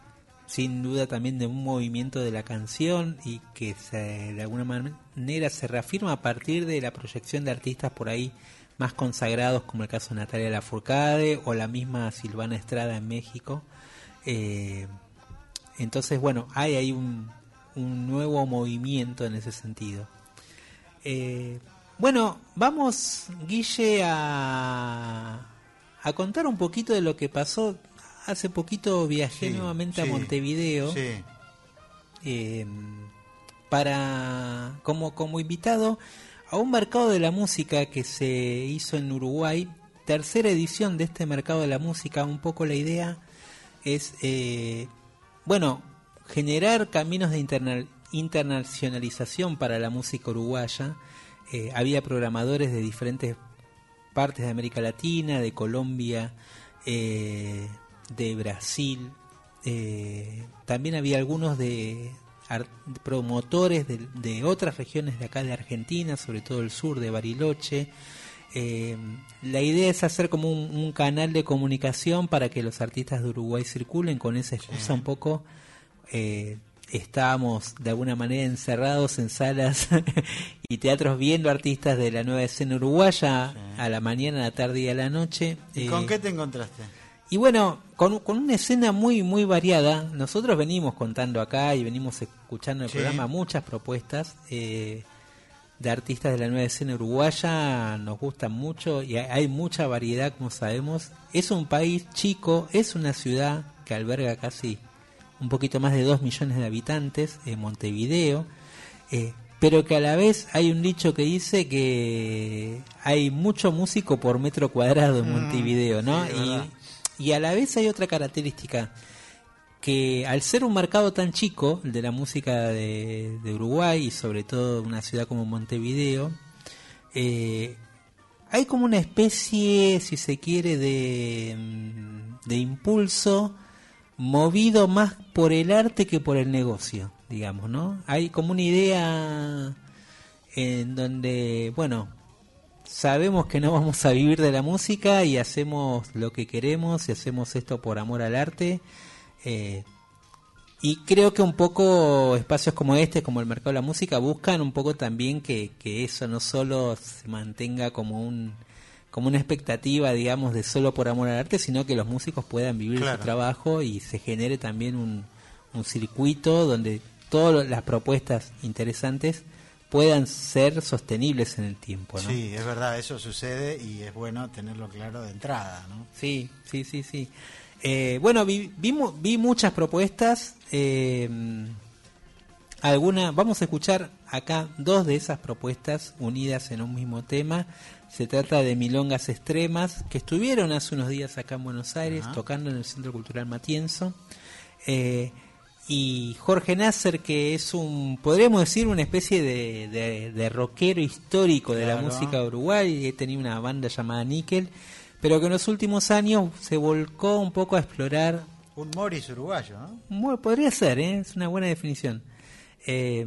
sin duda también de un movimiento de la canción y que se- de alguna manera se reafirma a partir de la proyección de artistas por ahí más consagrados como el caso de Natalia Lafourcade o la misma Silvana Estrada en México. Eh, entonces, bueno, hay ahí un, un nuevo movimiento en ese sentido. Eh, bueno, vamos, Guille, a, a contar un poquito de lo que pasó. Hace poquito viajé Sí, nuevamente a Montevideo sí. eh, para como, como invitado a un mercado de la música que se hizo en Uruguay. Tercera edición de este mercado de la música. Un poco la idea es, eh, bueno, generar caminos de interna- internacionalización para la música uruguaya. Eh, había programadores de diferentes partes de América Latina, de Colombia, eh, de Brasil. eh, también había algunos de promotores de, de otras regiones de acá de Argentina, sobre todo el sur de Bariloche. Eh, la idea es hacer como un, un canal de comunicación para que los artistas de Uruguay circulen con esa excusa un poco. Eh, estábamos de alguna manera encerrados en salas y teatros viendo artistas de la nueva escena uruguaya a la mañana, a la tarde y a la noche. ¿Y Eh, con qué te encontraste? y bueno, con, con una escena muy muy variada, nosotros venimos contando acá y venimos escuchando en el Sí. programa muchas propuestas eh, de artistas de la nueva escena uruguaya, nos gustan mucho y hay, hay mucha variedad, como sabemos. Es un país chico, es una ciudad que alberga casi un poquito más de 2 millones de habitantes, en Montevideo, eh, pero que a la vez hay un dicho que dice que hay mucho músico por metro cuadrado en Mm, Montevideo, ¿no? sí, y, y a la vez hay otra característica, que al ser un mercado tan chico, el de la música de, de Uruguay y sobre todo una ciudad como Montevideo, eh, hay como una especie, si se quiere, de, mm, de impulso movido más por el arte que por el negocio, digamos, ¿no? Hay como una idea en donde, bueno, sabemos que no vamos a vivir de la música y hacemos lo que queremos y hacemos esto por amor al arte. eh, y creo que un poco espacios como este, como el mercado de la música, buscan un poco también que, que eso no solo se mantenga como un como una expectativa, digamos, de solo por amor al arte, sino que los músicos puedan vivir Claro. su trabajo y se genere también un, un circuito donde todas las propuestas interesantes puedan ser sostenibles en el tiempo, ¿no? Sí, es verdad, eso sucede y es bueno tenerlo claro de entrada, ¿no? Sí, sí, sí, sí. Eh, bueno, vi, vi, vi muchas propuestas. Eh, alguna, vamos a escuchar acá dos de esas propuestas unidas en un mismo tema. Se trata de Milongas Extremas, que estuvieron hace unos días acá en Buenos Aires, Ajá. tocando en el Centro Cultural Matienzo. Eh, y Jorge Nasser, que es un, podríamos decir, una especie de, de, de rockero histórico de la música Uruguay, y tenía una banda llamada Nickel, pero que en los últimos años se volcó un poco a explorar Un Morris uruguayo, ¿no? podría ser, ¿eh? es una buena definición. Eh,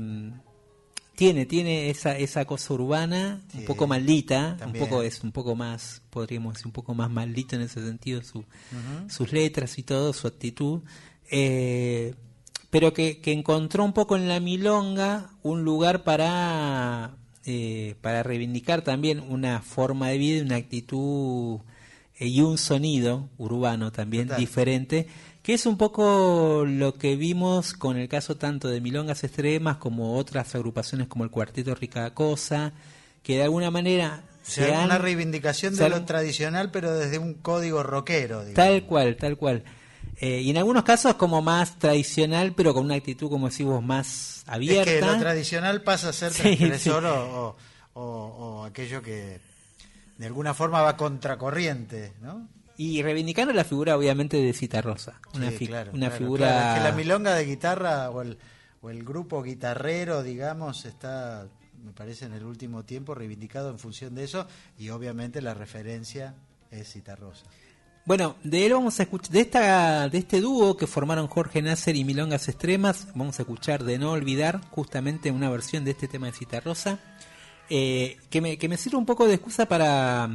tiene, tiene esa, esa cosa urbana, un poco maldita, también. un poco es un poco más, podríamos decir, un poco más maldito en ese sentido, su, sus letras y todo, su actitud. Eh, pero que, que encontró un poco en la milonga un lugar para, eh, para reivindicar también una forma de vida, una actitud eh, y un sonido urbano también Total. diferente, que es un poco lo que vimos con el caso tanto de Milongas Extremas como otras agrupaciones como el Cuarteto Rica Cosa, que de alguna manera O sea, se han- una reivindicación de lo tradicional, pero desde un código rockero, digamos. Tal cual, tal cual. Eh, y en algunos casos como más tradicional, pero con una actitud, como decimos, más abierta. Es que lo tradicional pasa a ser transgresor sí. O- o- o aquello que de alguna forma va contracorriente, ¿no? Y reivindicando la figura, obviamente, de Cita Rosa. Una, Sí, fi- claro, una claro, figura... claro. Es que la milonga de guitarra o el, o el grupo guitarrero, digamos, está, me parece, en el último tiempo reivindicado en función de eso y obviamente la referencia es Citarrosa. Bueno, de él vamos a escuchar, de esta, de este dúo que formaron Jorge Nasser y Milongas Extremas, vamos a escuchar de no olvidar justamente una versión de este tema de Cita Rosa, eh, que, me, que me sirve un poco de excusa para,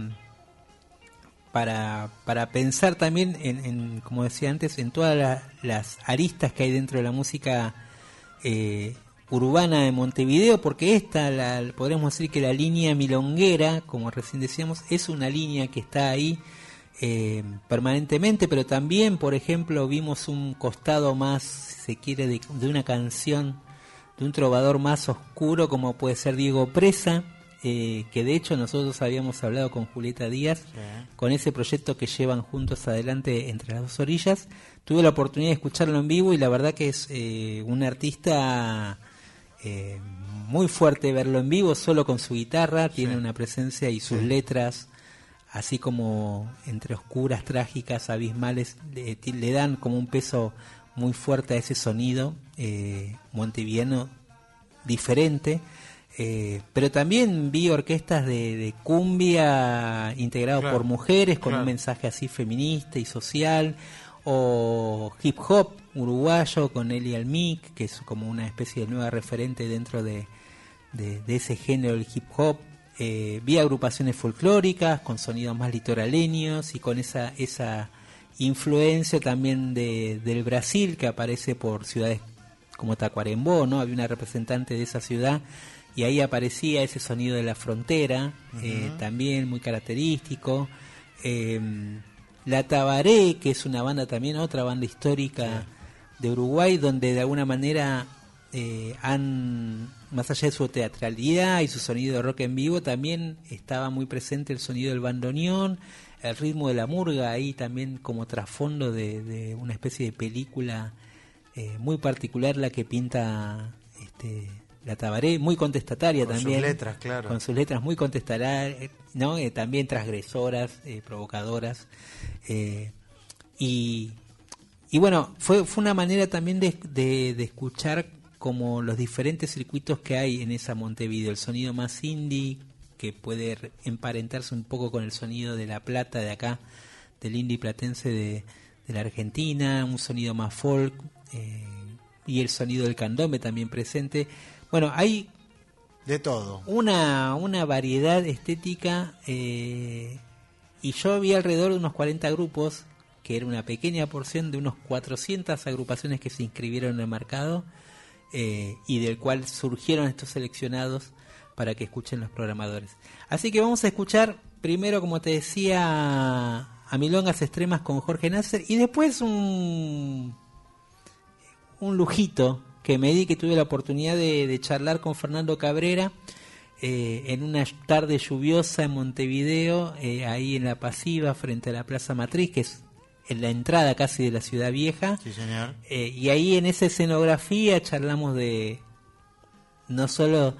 para, para pensar también en, como decía antes, en todas la- las aristas que hay dentro de la música eh, urbana de Montevideo, porque esta, la, podríamos decir que la línea milonguera, como recién decíamos, es una línea que está ahí eh, permanentemente, pero también, por ejemplo, vimos un costado más, si se quiere, de, de una canción, de un trovador más oscuro, como puede ser Diego Presa, eh, que de hecho nosotros habíamos hablado con Julieta Díaz, con ese proyecto que llevan juntos adelante entre las dos orillas. Tuve la oportunidad de escucharlo en vivo y la verdad que es eh, un artista eh, muy fuerte verlo en vivo, solo con su guitarra, tiene una presencia y sus Sí. letras, así como entre oscuras, trágicas, abismales, le, le dan como un peso muy fuerte a ese sonido eh, montevideano diferente. Eh, pero también vi orquestas de, de cumbia integrado Claro, por mujeres con claro. un mensaje así feminista y social o hip hop uruguayo con Eli Almic que es como una especie de nueva referente dentro de, de, de ese género del hip hop Eh, vi agrupaciones folclóricas con sonidos más litoraleños y con esa esa influencia también de, del Brasil que aparece por ciudades como Tacuarembó, ¿no? Había una representante de esa ciudad y ahí aparecía ese sonido de la frontera, eh, también muy característico. Eh, la Tabaré, que es una banda también, otra banda histórica de Uruguay, donde de alguna manera eh, han, más allá de su teatralidad y su sonido de rock en vivo, también estaba muy presente el sonido del bandoneón, el ritmo de la murga, ahí también como trasfondo de, de una especie de película eh, muy particular la que pinta este, la Tabaré, muy contestataria Con sus también. letras, claro. Con sus letras muy contestataras, ¿no? Eh, también transgresoras, eh, provocadoras. eh, y, y bueno, fue, fue una manera también de, de- de escuchar como los diferentes circuitos que hay en esa Montevideo. El sonido más indie, que puede re- emparentarse un poco con el sonido de La Plata de acá, del indie platense de, de la Argentina, un sonido más folk, eh, y el sonido del candombe también presente. Bueno, hay De todo. una, una variedad estética eh, y yo vi alrededor de unos 40 grupos, que era una pequeña porción de unos 400 agrupaciones que se inscribieron en el mercado eh, y del cual surgieron estos seleccionados para que escuchen los programadores. Así que vamos a escuchar primero, como te decía, a Milongas Extremas con Jorge Nasser y después un, un lujito que me di que tuve la oportunidad de, de charlar con Fernando Cabrera eh, en una tarde lluviosa en Montevideo, eh, ahí en la pasiva frente a la Plaza Matriz, que es en la entrada casi de la ciudad vieja. Sí, señor. Eh, y ahí en esa escenografía charlamos de no solo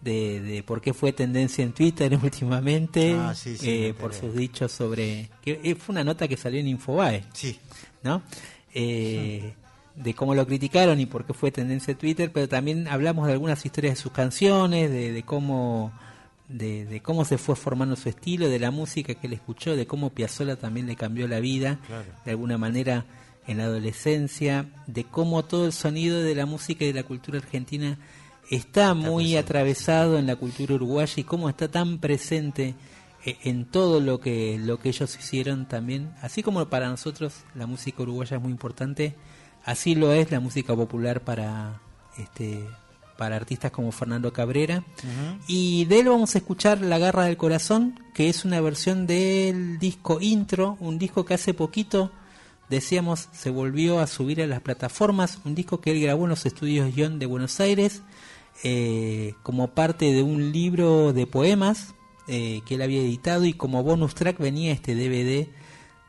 de, de por qué fue tendencia en Twitter últimamente, Ah, sí, sí, por sus dichos sobre... que fue una nota que salió en Infobae. Sí. ¿No? Eh, de cómo lo criticaron y por qué fue tendencia en Twitter, pero también hablamos de algunas historias de sus canciones, de, de cómo de, de cómo se fue formando su estilo, de la música que él escuchó, de cómo Piazzolla también le cambió la vida, Claro. de alguna manera en la adolescencia, de cómo todo el sonido de la música y de la cultura argentina está muy atravesado en la cultura uruguaya y cómo está tan presente eh, en todo lo que lo que ellos hicieron también, así como para nosotros la música uruguaya es muy importante, así lo es la música popular para este para artistas como Fernando Cabrera. Y de él vamos a escuchar La Garra del Corazón, que es una versión del disco Intro, un disco que hace poquito, decíamos, se volvió a subir a las plataformas, un disco que él grabó en los estudios Guión de Buenos Aires, eh, como parte de un libro de poemas eh, que él había editado y como bonus track venía este DVD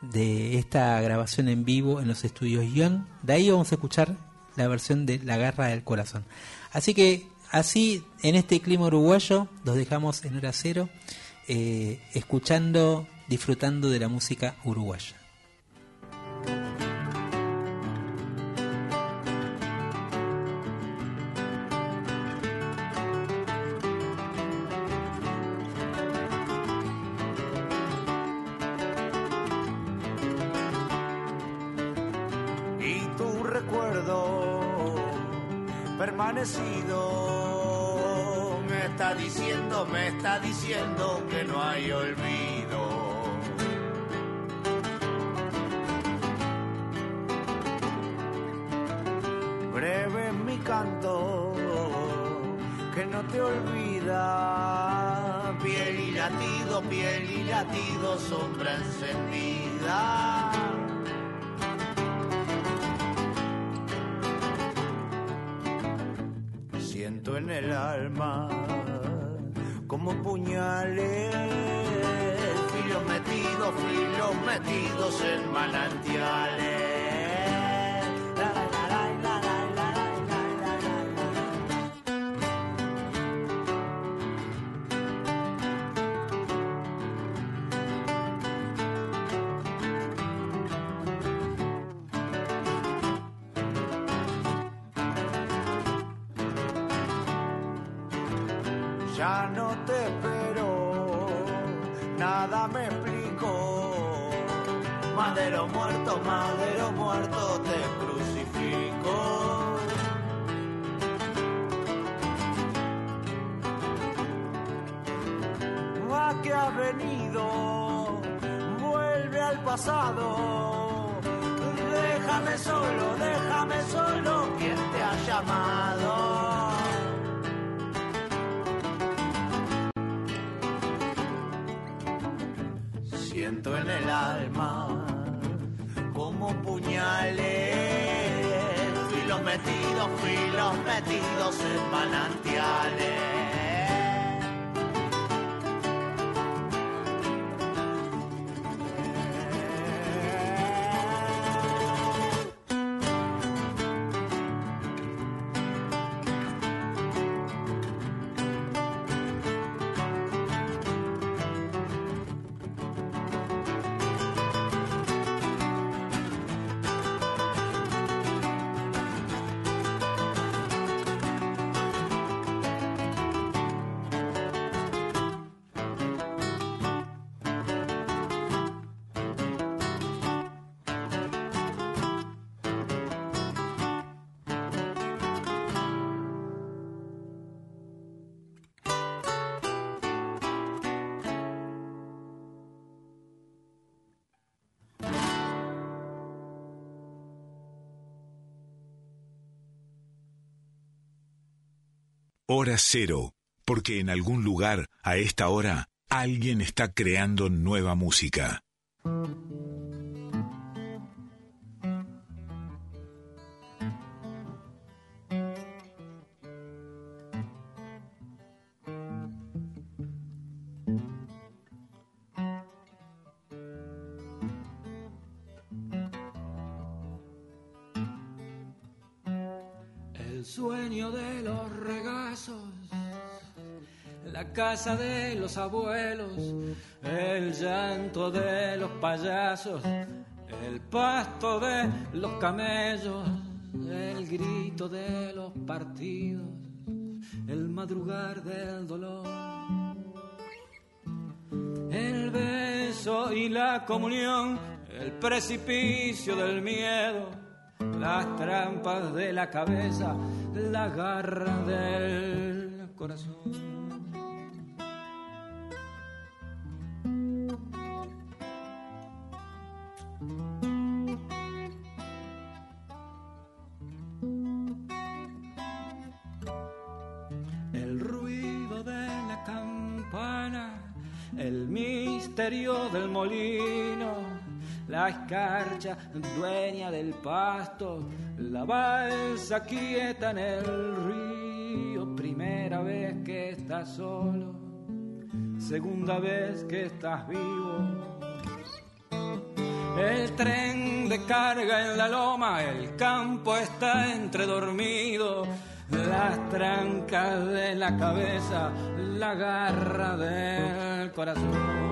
de esta grabación en vivo en los estudios Guión. De ahí vamos a escuchar la versión de La Garra del Corazón. Así que así, en este clima uruguayo, los dejamos en hora cero, eh, escuchando, disfrutando de la música uruguaya. Me está diciendo, me está diciendo que no hay olvido. Breve es mi canto que no te olvida, piel y latido, piel y latido, sombra encendida. En el alma como puñales, filos metidos, filos metidos en manantiales. Ya no te espero, nada me explico. Madero muerto, madero muerto, te crucifico. ¿A qué has venido? Vuelve al pasado. Déjame solo, Déjame solo quien te ha llamado. Puñales, filos metidos, filos metidos en manantiales. Hora cero, porque en algún lugar, a esta hora, alguien está creando nueva música. El pasto de los camellos, el grito de los partidos, el madrugar del dolor. El beso y la comunión, el precipicio del miedo, las trampas de la cabeza, la garra del corazón. Misterio del molino, la escarcha dueña del pasto, la balsa quieta en el río, primera vez que estás solo, segunda vez que estás vivo. El tren de carga en la loma, el campo está entre dormido, las trancas de la cabeza, la garra del corazón.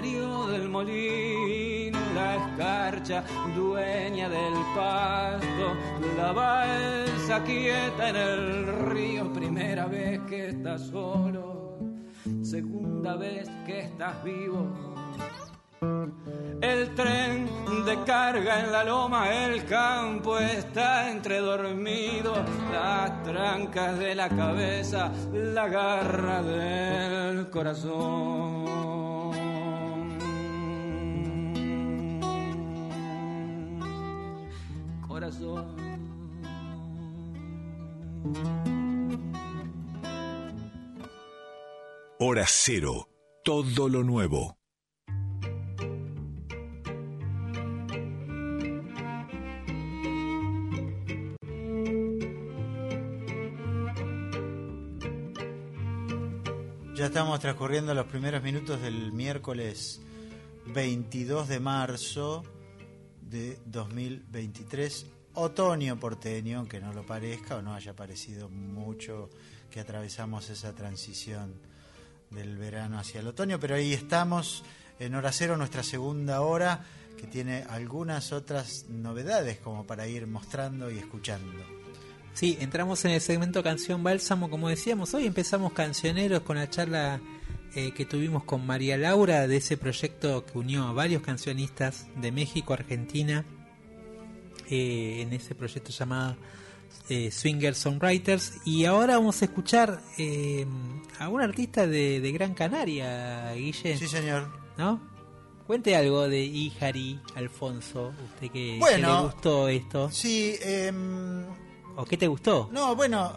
Del molino, la escarcha dueña del pasto, la balsa quieta en el río, primera vez que estás solo, segunda vez que estás vivo. El tren de carga en la loma, el campo está entre dormidos, las trancas de la cabeza, la garra del corazón. Hora cero, todo lo nuevo. Ya estamos transcurriendo los primeros minutos del miércoles 22 de marzo de 2023, otoño porteño, aunque no lo parezca o no haya parecido mucho que atravesamos esa transición del verano hacia el otoño, pero ahí estamos en hora cero, nuestra segunda hora, que tiene algunas otras novedades como para ir mostrando y escuchando. Sí, entramos en el segmento Canción Bálsamo, como decíamos, hoy empezamos cancioneros con la charla eh, que tuvimos con María Laura de ese proyecto que unió a varios cancionistas de México, Argentina, eh, en ese proyecto llamado eh, Swinger Songwriters. Y ahora vamos a escuchar eh, a un artista de, de Gran Canaria, Guille. Sí, señor. ¿No? Cuente algo de Ijari Alfonso, usted que, le gustó esto. Sí, em, ¿O qué te gustó? No, bueno,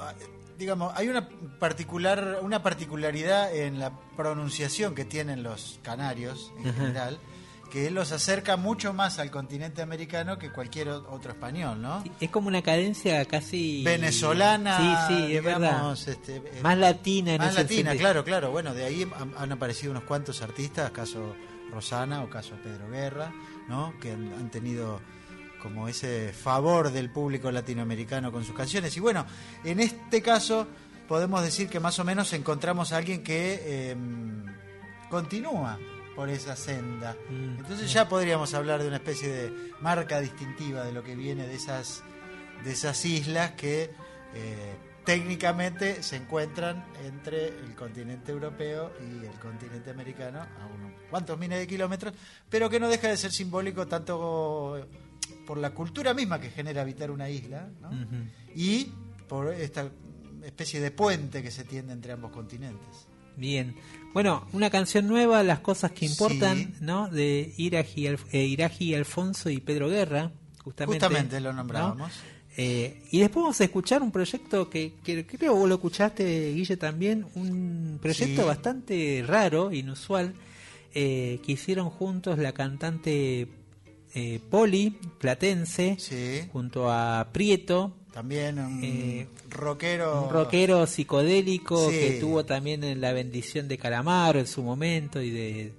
digamos, hay una particular una particularidad en la pronunciación que tienen los canarios en Ajá. general, que los acerca mucho más al continente americano que cualquier otro español, ¿no? Es como una cadencia casi Venezolana, Sí, sí, es verdad. digamos, este, eh, Más latina en más ese latina, sentido. claro, claro. Bueno, de ahí han, han aparecido unos cuantos artistas, caso Rosana o caso Pedro Guerra, ¿no? Que han, han tenido como ese favor del público latinoamericano con sus canciones. Y bueno, en este caso podemos decir que más o menos encontramos a alguien que eh, continúa por esa senda. Mm, Entonces ya podríamos hablar de una especie de marca distintiva de lo que viene de esas de esas islas que eh, técnicamente se encuentran entre el continente europeo y el continente americano a unos cuantos miles de kilómetros, pero que no deja de ser simbólico tanto por la cultura misma que genera habitar una isla y por esta especie de puente que se tiende entre ambos continentes. Bien. Bueno, una canción nueva, Las cosas que importan, Sí. ¿no? De Iraji, eh, Iraji Alfonso y Pedro Guerra, justamente. Justamente lo ¿no? nombrábamos. Eh, y después vamos a escuchar un proyecto que, que creo vos lo escuchaste, Guille, también, un proyecto Sí. bastante raro, inusual, eh, que hicieron juntos la cantante eh, Poli, platense, Sí. junto a Prieto, También un Eh, rockero. un rockero psicodélico Sí. que tuvo también en la bendición de Calamaro en su momento y de,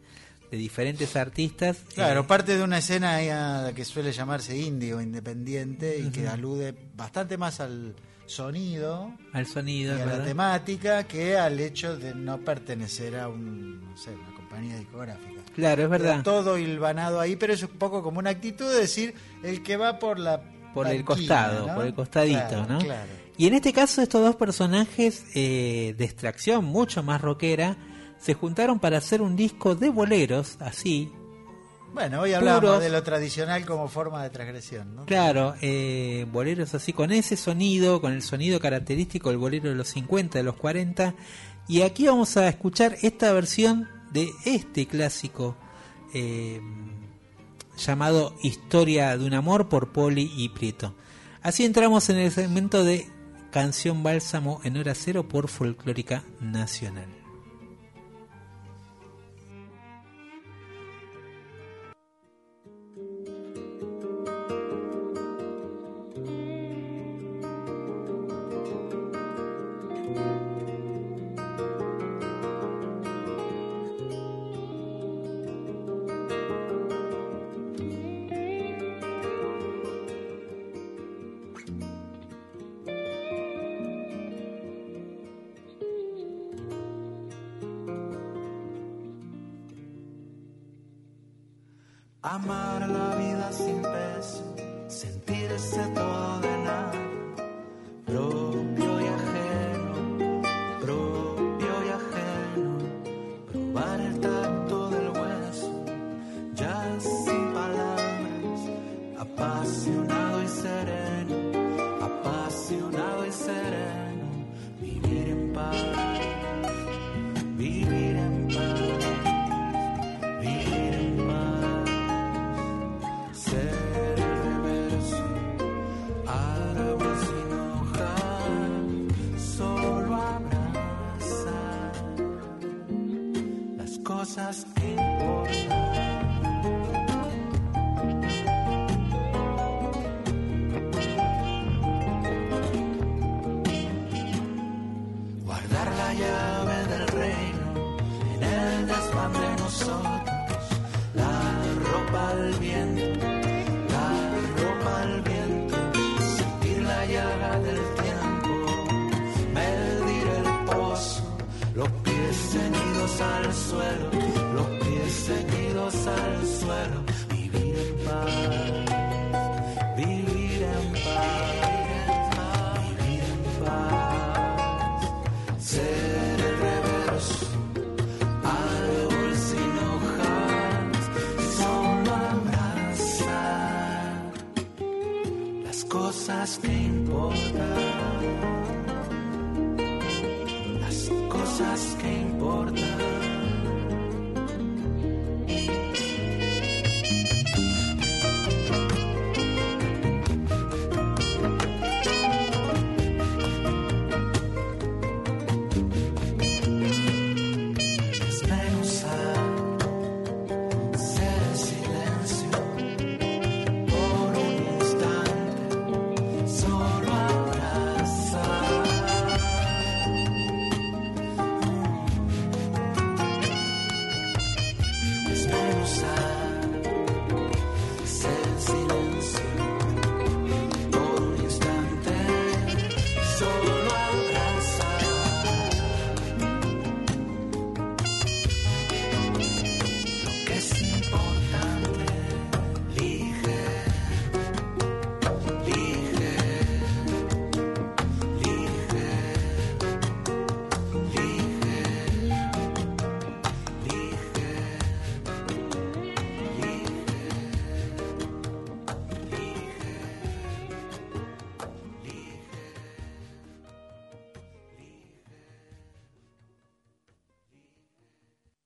de diferentes artistas. Claro, Eh, parte de una escena que suele llamarse indie o independiente y que alude bastante más al sonido al sonido, y a la temática que al hecho de no pertenecer a un, no sé, una compañía discográfica. Claro, es verdad. Todo hilvanado ahí, pero es un poco como una actitud de decir el que va por la por el costado, ¿no? por el costadito, Claro, ¿no? Claro. Y en este caso estos dos personajes eh, de extracción mucho más rockera se juntaron para hacer un disco de boleros, así, Bueno, hoy hablamos Puros. de lo tradicional como forma de transgresión, ¿no? Claro, eh, boleros así con ese sonido, con el sonido característico del bolero de los 50, de los 40. Y aquí vamos a escuchar esta versión de este clásico eh, llamado Historia de un amor por Poli y Prieto. Así entramos en el segmento de Canción Bálsamo en hora cero por Folclórica Nacional.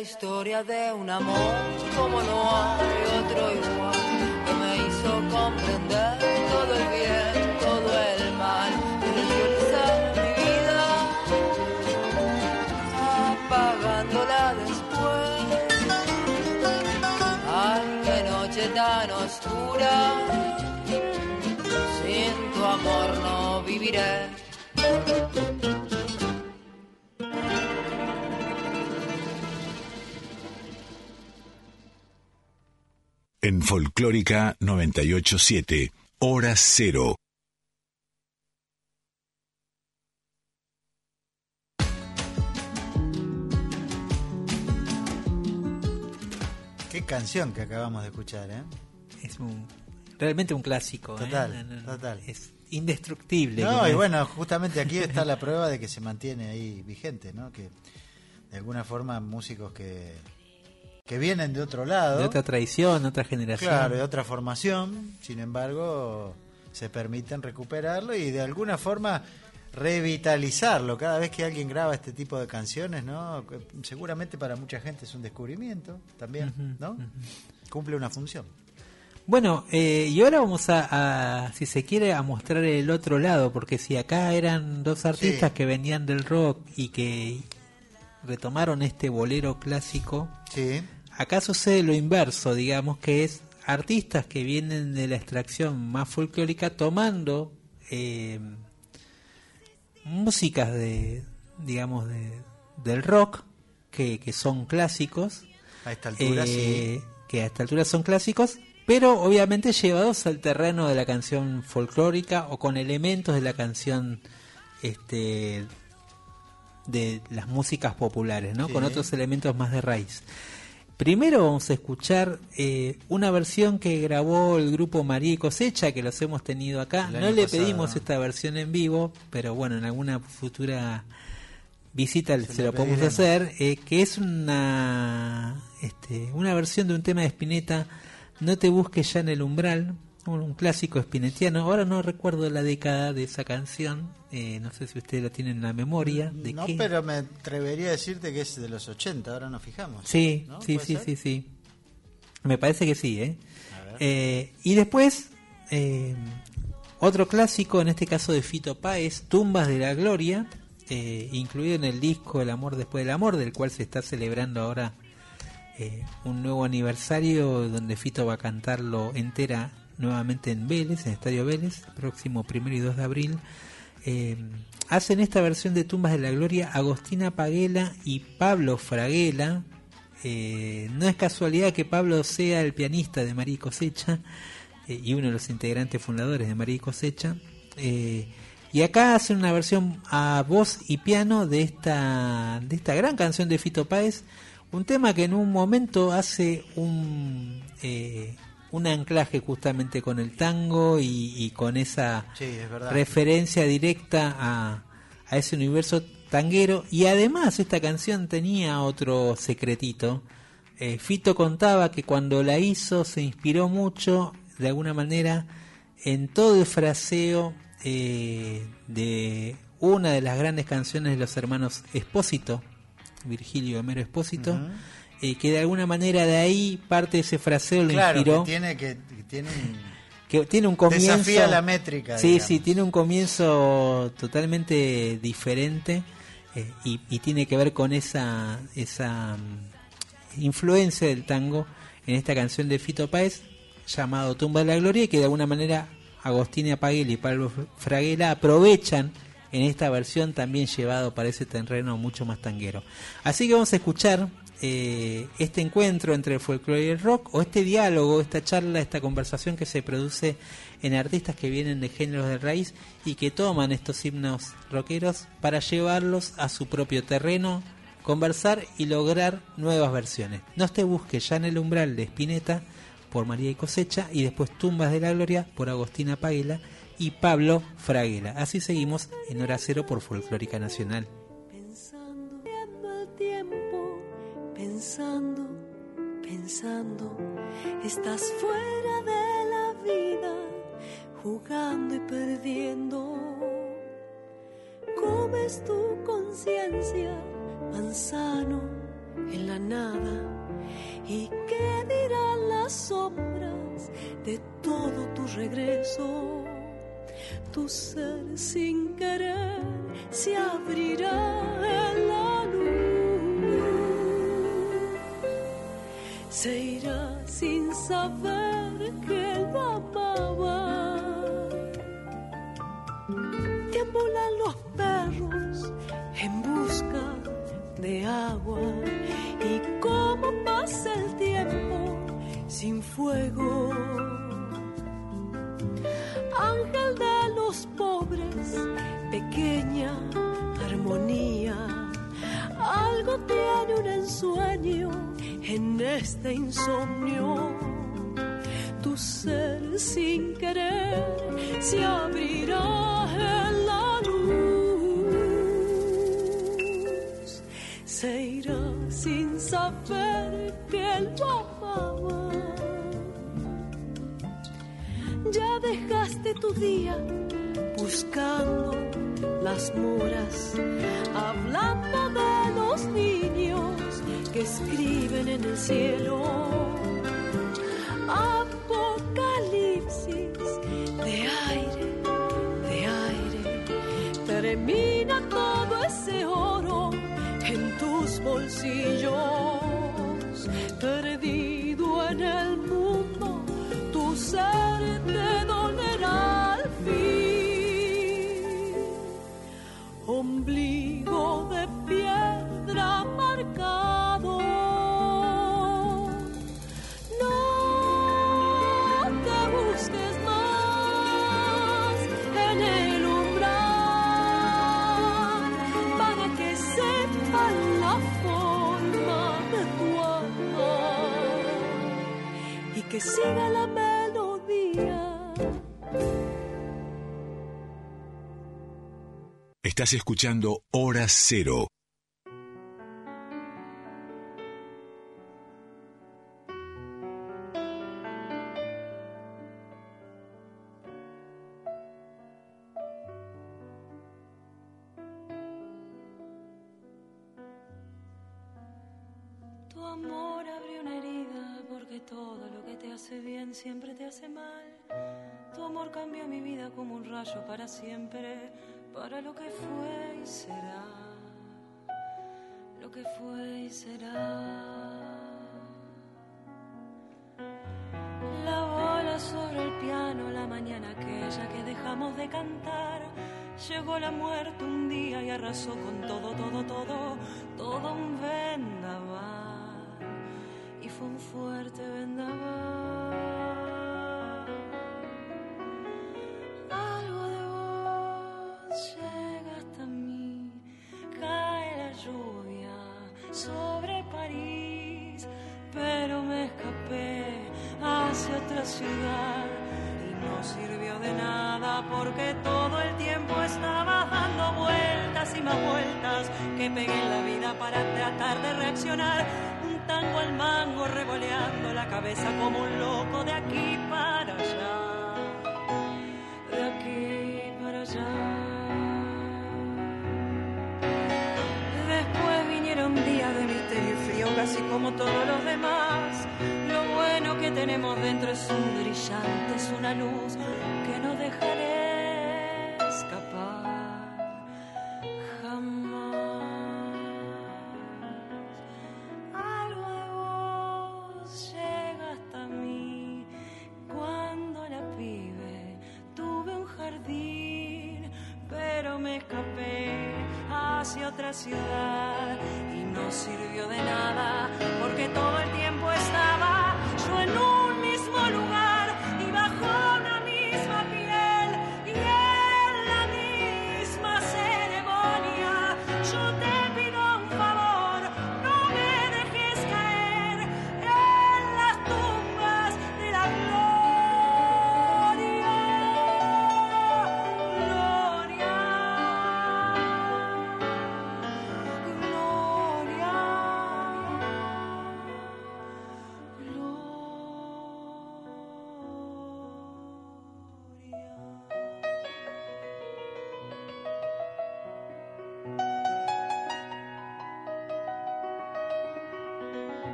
historia de un amor como no hay otro igual, que me hizo comprender todo el bien, todo el mal, luz a mi vida, apagándola después. Ay, qué noche tan oscura, sin tu amor no viviré. Folclórica 987, Hora Cero. Qué canción que acabamos de escuchar, ¿eh? Es un, realmente un clásico. ¿eh? Total, No, no, no. total. Es indestructible. No, y es. bueno, justamente aquí está la prueba de que se mantiene ahí vigente, ¿no? Que de alguna forma músicos que, que vienen de otro lado, De otra tradición, otra generación. claro, de otra formación, sin embargo, se permiten recuperarlo y de alguna forma revitalizarlo. Cada vez que alguien graba este tipo de canciones, ¿no? Seguramente para mucha gente es un descubrimiento también, ¿no? Cumple una función. Bueno, eh, y ahora vamos a, a, si se quiere, a mostrar el otro lado, porque si acá eran dos artistas Sí. que venían del rock y que retomaron este bolero clásico, Sí. Acá sucede lo inverso, digamos, que es artistas que vienen de la extracción más folclórica tomando eh, músicas de, digamos, de, del rock que, que son clásicos. A esta altura, eh, Que a esta altura son clásicos, pero obviamente llevados al terreno de la canción folclórica o con elementos de la canción este de las músicas populares, ¿no? Sí. Con otros elementos más de raíz. Primero vamos a escuchar eh, una versión que grabó el grupo María y Cosecha, que los hemos tenido acá. No le pasado, pedimos esta versión en vivo, pero bueno, en alguna futura visita se, Se lo podemos hacer, eh, que es una, este, una versión de un tema de Spinetta, No te busques ya en el umbral, un, clásico spinettiano. Ahora no recuerdo la década de esa canción, eh, no sé si ustedes lo tienen en la memoria. ¿De No, qué? pero me atrevería a decirte que es de los 80, ahora nos fijamos. Sí, ¿No? sí, ¿Puede sí, ser? sí, sí. Me parece que sí, ¿eh? Eh, y después, eh, otro clásico, en este caso de Fito Páez, Tumbas de la Gloria, eh, incluido en el disco El amor después del amor, del cual se está celebrando ahora eh, un nuevo aniversario donde Fito va a cantarlo entera nuevamente en Vélez, en Estadio Vélez, próximo primero y 2 de abril. Eh, hacen esta versión de Tumbas de la Gloria Agostina Paguela y Pablo Fraguela. Eh, no es casualidad que Pablo sea el pianista de María y Cosecha eh, y uno de los integrantes fundadores de María y Cosecha. Eh, y acá hacen una versión a voz y piano de esta, de esta gran canción de Fito Páez, un tema que en un momento hace un, un anclaje justamente con el tango y, y con esa Sí, es verdad. referencia directa a, a ese universo tanguero y además esta canción tenía otro secretito. Eh, Fito contaba que cuando la hizo se inspiró mucho, de alguna manera, en todo el fraseo eh, de una de las grandes canciones de los hermanos Espósito, Virgilio Homero Espósito. Eh, que de alguna manera de ahí parte de ese fraseo lo Claro, inspiró que tiene, que, que tiene un- que tiene un comienzo Desafía la métrica, sí digamos. sí tiene un comienzo totalmente diferente eh, y, y tiene que ver con esa esa mm, influencia del tango en esta canción de Fito Páez llamado Tumba de la Gloria y que de alguna manera Agostina Paguel y Pablo Fraguela aprovechan en esta versión también llevado para ese terreno mucho más tanguero. Así que vamos a escuchar eh, este encuentro entre el folclore y el rock, o este diálogo, esta charla, esta conversación que se produce en artistas que vienen de géneros de raíz y que toman estos himnos rockeros para llevarlos a su propio terreno, conversar y lograr nuevas versiones. No te busques ya en el umbral de Spinetta por María y Cosecha y después Tumbas de la Gloria por Agostina Paguela y Pablo Fraguela. Así seguimos en Hora Cero por Folclórica Nacional. Pensando, pensando, estás fuera de la vida, jugando y perdiendo. Comes tu conciencia, manzano en la nada. ¿Y qué dirán las sombras de todo tu regreso? Tu ser sin querer se abrirá en la luz. Se irá sin saber que lo amaba. Deambulan los perros en busca de agua. Y cómo pasa el tiempo sin fuego ángel de los pobres, pequeña armonía. Algo tiene un ensueño en este insomnio. Tu ser sin querer se abrirá en la luz. Se irá sin saber que lo amaba. Ya dejaste tu día buscando las moras, hablando de los niños que escriben en el cielo. Apocalipsis de aire, de aire, termina todo ese oro en tus bolsillos, perdido en el mundo tu ser que siga la melodía. Estás escuchando Hora Cero. Siempre te hace mal. Tu amor cambió mi vida como un rayo para siempre, para lo que fue y será. Lo que fue y será. La bola sobre el piano, la mañana aquella que dejamos de cantar. Llegó la muerte un día y arrasó con todo, todo, todo, todo un vendaval. Y fue un fuerte vendaval. Llega hasta mí, cae la lluvia sobre París, pero me escapé hacia otra ciudad y no sirvió de nada porque todo el tiempo estaba dando vueltas y más vueltas que pegué en la vida para tratar de reaccionar. Un tango al mango revoleando la cabeza como un loco de aquí ciudad y no sirvió de nada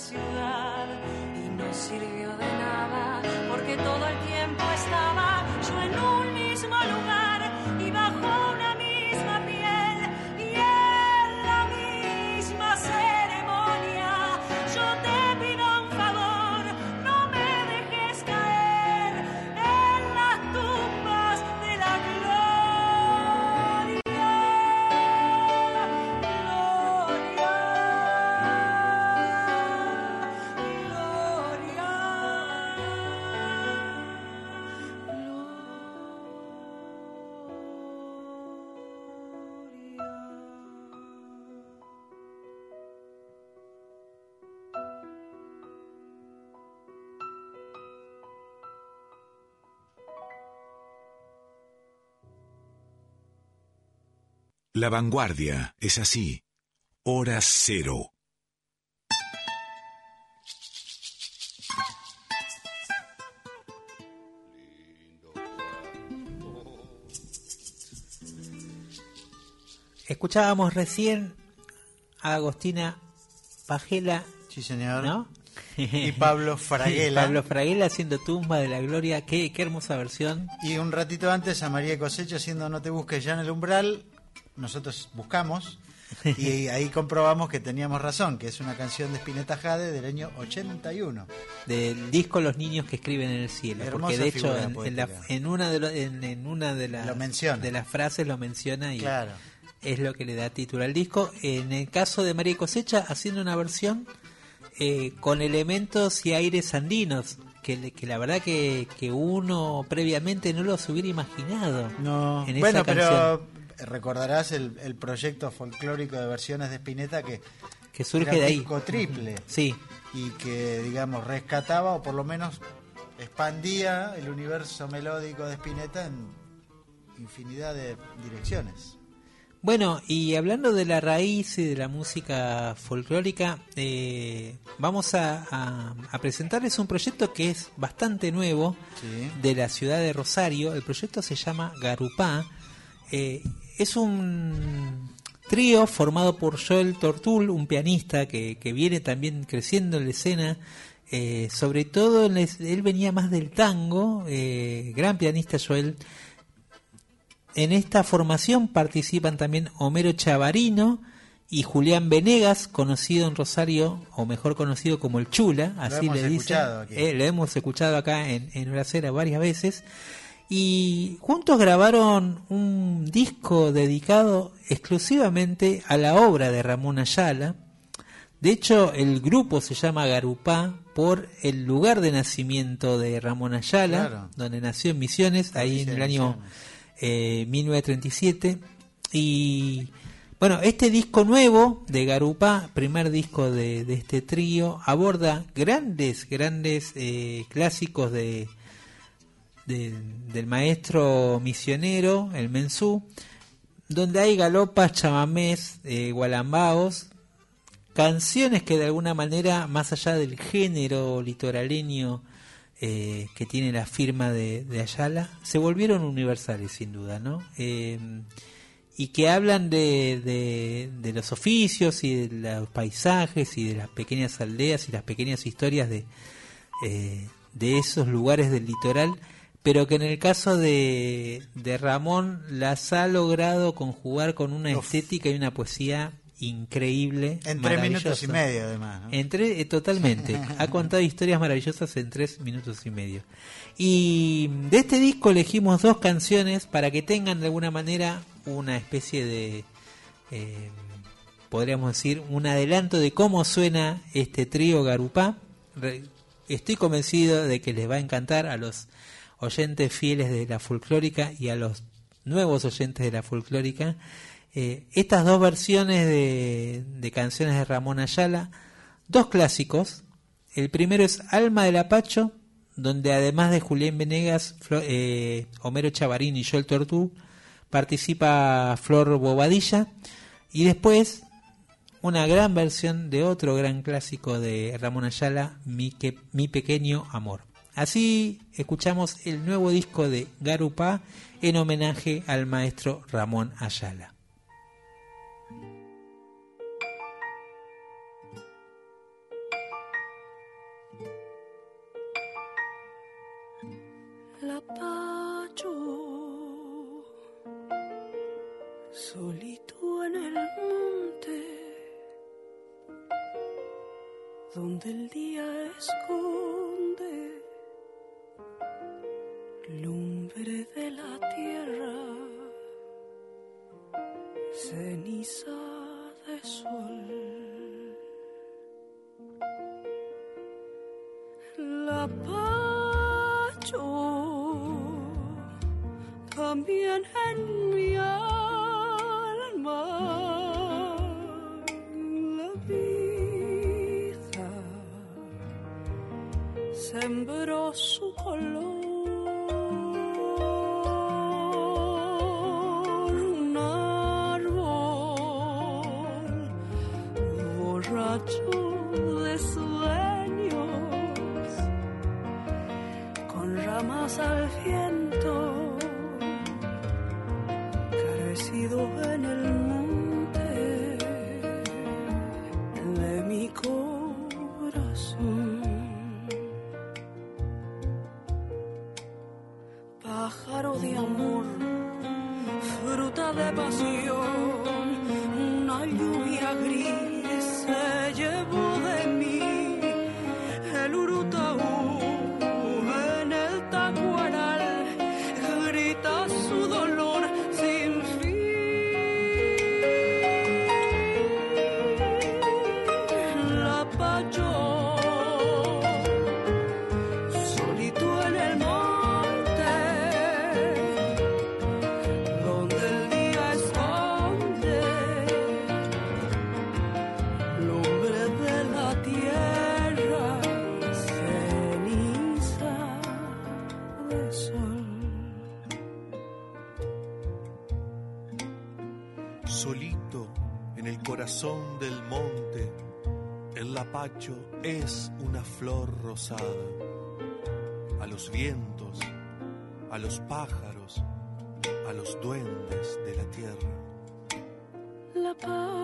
ciudad y no sirvió de nada porque todo el tiempo estaba La vanguardia es así. Hora cero. Escuchábamos recién a Agostina Pagela. Sí, señor. ¿No? Y Pablo Fraguela. Pablo Fraguela haciendo Tumba de la Gloria. Qué, qué hermosa versión. Y un ratito antes a María Cosecho haciendo No te busques ya en el umbral nosotros buscamos y ahí comprobamos que teníamos razón, que es una canción de Spinetta Jade del año 81. Del disco Los niños que escriben en el cielo. Hermosa porque de hecho en, en la- en una de lo- en, en una de las de las frases lo menciona y Claro. es lo que le da título al disco. En el caso de María Cosecha haciendo una versión eh, con elementos y aires andinos que, que la verdad que, que uno previamente no los hubiera imaginado. No. en bueno, esa canción. pero recordarás el, el proyecto folclórico de versiones de Spinetta que, Que surge era de ahí. disco triple. Sí. Y que, digamos, rescataba o por lo menos expandía el universo melódico de Spinetta en infinidad de direcciones. Bueno, y hablando de la raíz y de la música folclórica, eh, vamos a, a- a presentarles un proyecto que es bastante nuevo Sí. de la ciudad de Rosario. El proyecto se llama Garupá. Eh, es un trío formado por Joel Tortul, un pianista que, que viene también creciendo en la escena. Eh, sobre todo, él venía más del tango, eh, gran pianista Joel. En esta formación participan también Homero Chavarino y Julián Venegas, conocido en Rosario, o mejor conocido como el Chula, así le dicen. Eh, lo hemos escuchado acá en, en Bracera varias veces. Y juntos grabaron un disco dedicado exclusivamente a la obra de Ramón Ayala. De hecho, el grupo se llama Garupá por el lugar de nacimiento de Ramón Ayala, Claro. donde nació en Misiones, ahí en el año eh, 1937. Y bueno, este disco nuevo de Garupá, primer disco de, de este trío, aborda grandes, grandes eh, clásicos de, de- del maestro misionero, el Mensú, donde hay galopas, chamamés, eh, gualambaos, canciones que de alguna manera, más allá del género litoraleño eh, que tiene la firma de, Ayala, se volvieron universales sin duda, ¿no? Eh, y que hablan de, de, de los oficios y de los paisajes y de las pequeñas aldeas y las pequeñas historias de, eh, de esos lugares del litoral, pero que en el caso de, de Ramón las ha logrado conjugar con una estética y una poesía increíble. En tres minutos y medio, además. ¿no? En tres- eh, totalmente. ha contado historias maravillosas en tres minutos y medio. Y de este disco elegimos dos canciones para que tengan de alguna manera una especie de, eh, podríamos decir, un adelanto de cómo suena este trío Garupá. Re- Estoy convencido de que les va a encantar a los oyentes fieles de la folclórica y a los nuevos oyentes de la folclórica. Eh, estas dos versiones de, de canciones de Ramón Ayala, dos clásicos. El primero es Alma del Apacho, donde además de Julián Venegas, eh, Homero Chavarín y Joel Tortú, participa Flor Bobadilla. Y después una gran versión de otro gran clásico de Ramón Ayala, Mi, que- Mi Pequeño Amor. Así escuchamos el nuevo disco de Garupá en homenaje al maestro Ramón Ayala. La Pacho, solito en el monte, donde el día esconde lumbre de la tierra, ceniza de sol. La Pacho también en mi alma la vida sembró su color Pájaro de amor, fruta de pasión, una lluvia gris se llevó es una flor rosada. A los vientos, a los pájaros, a los duendes de la tierra. la pacho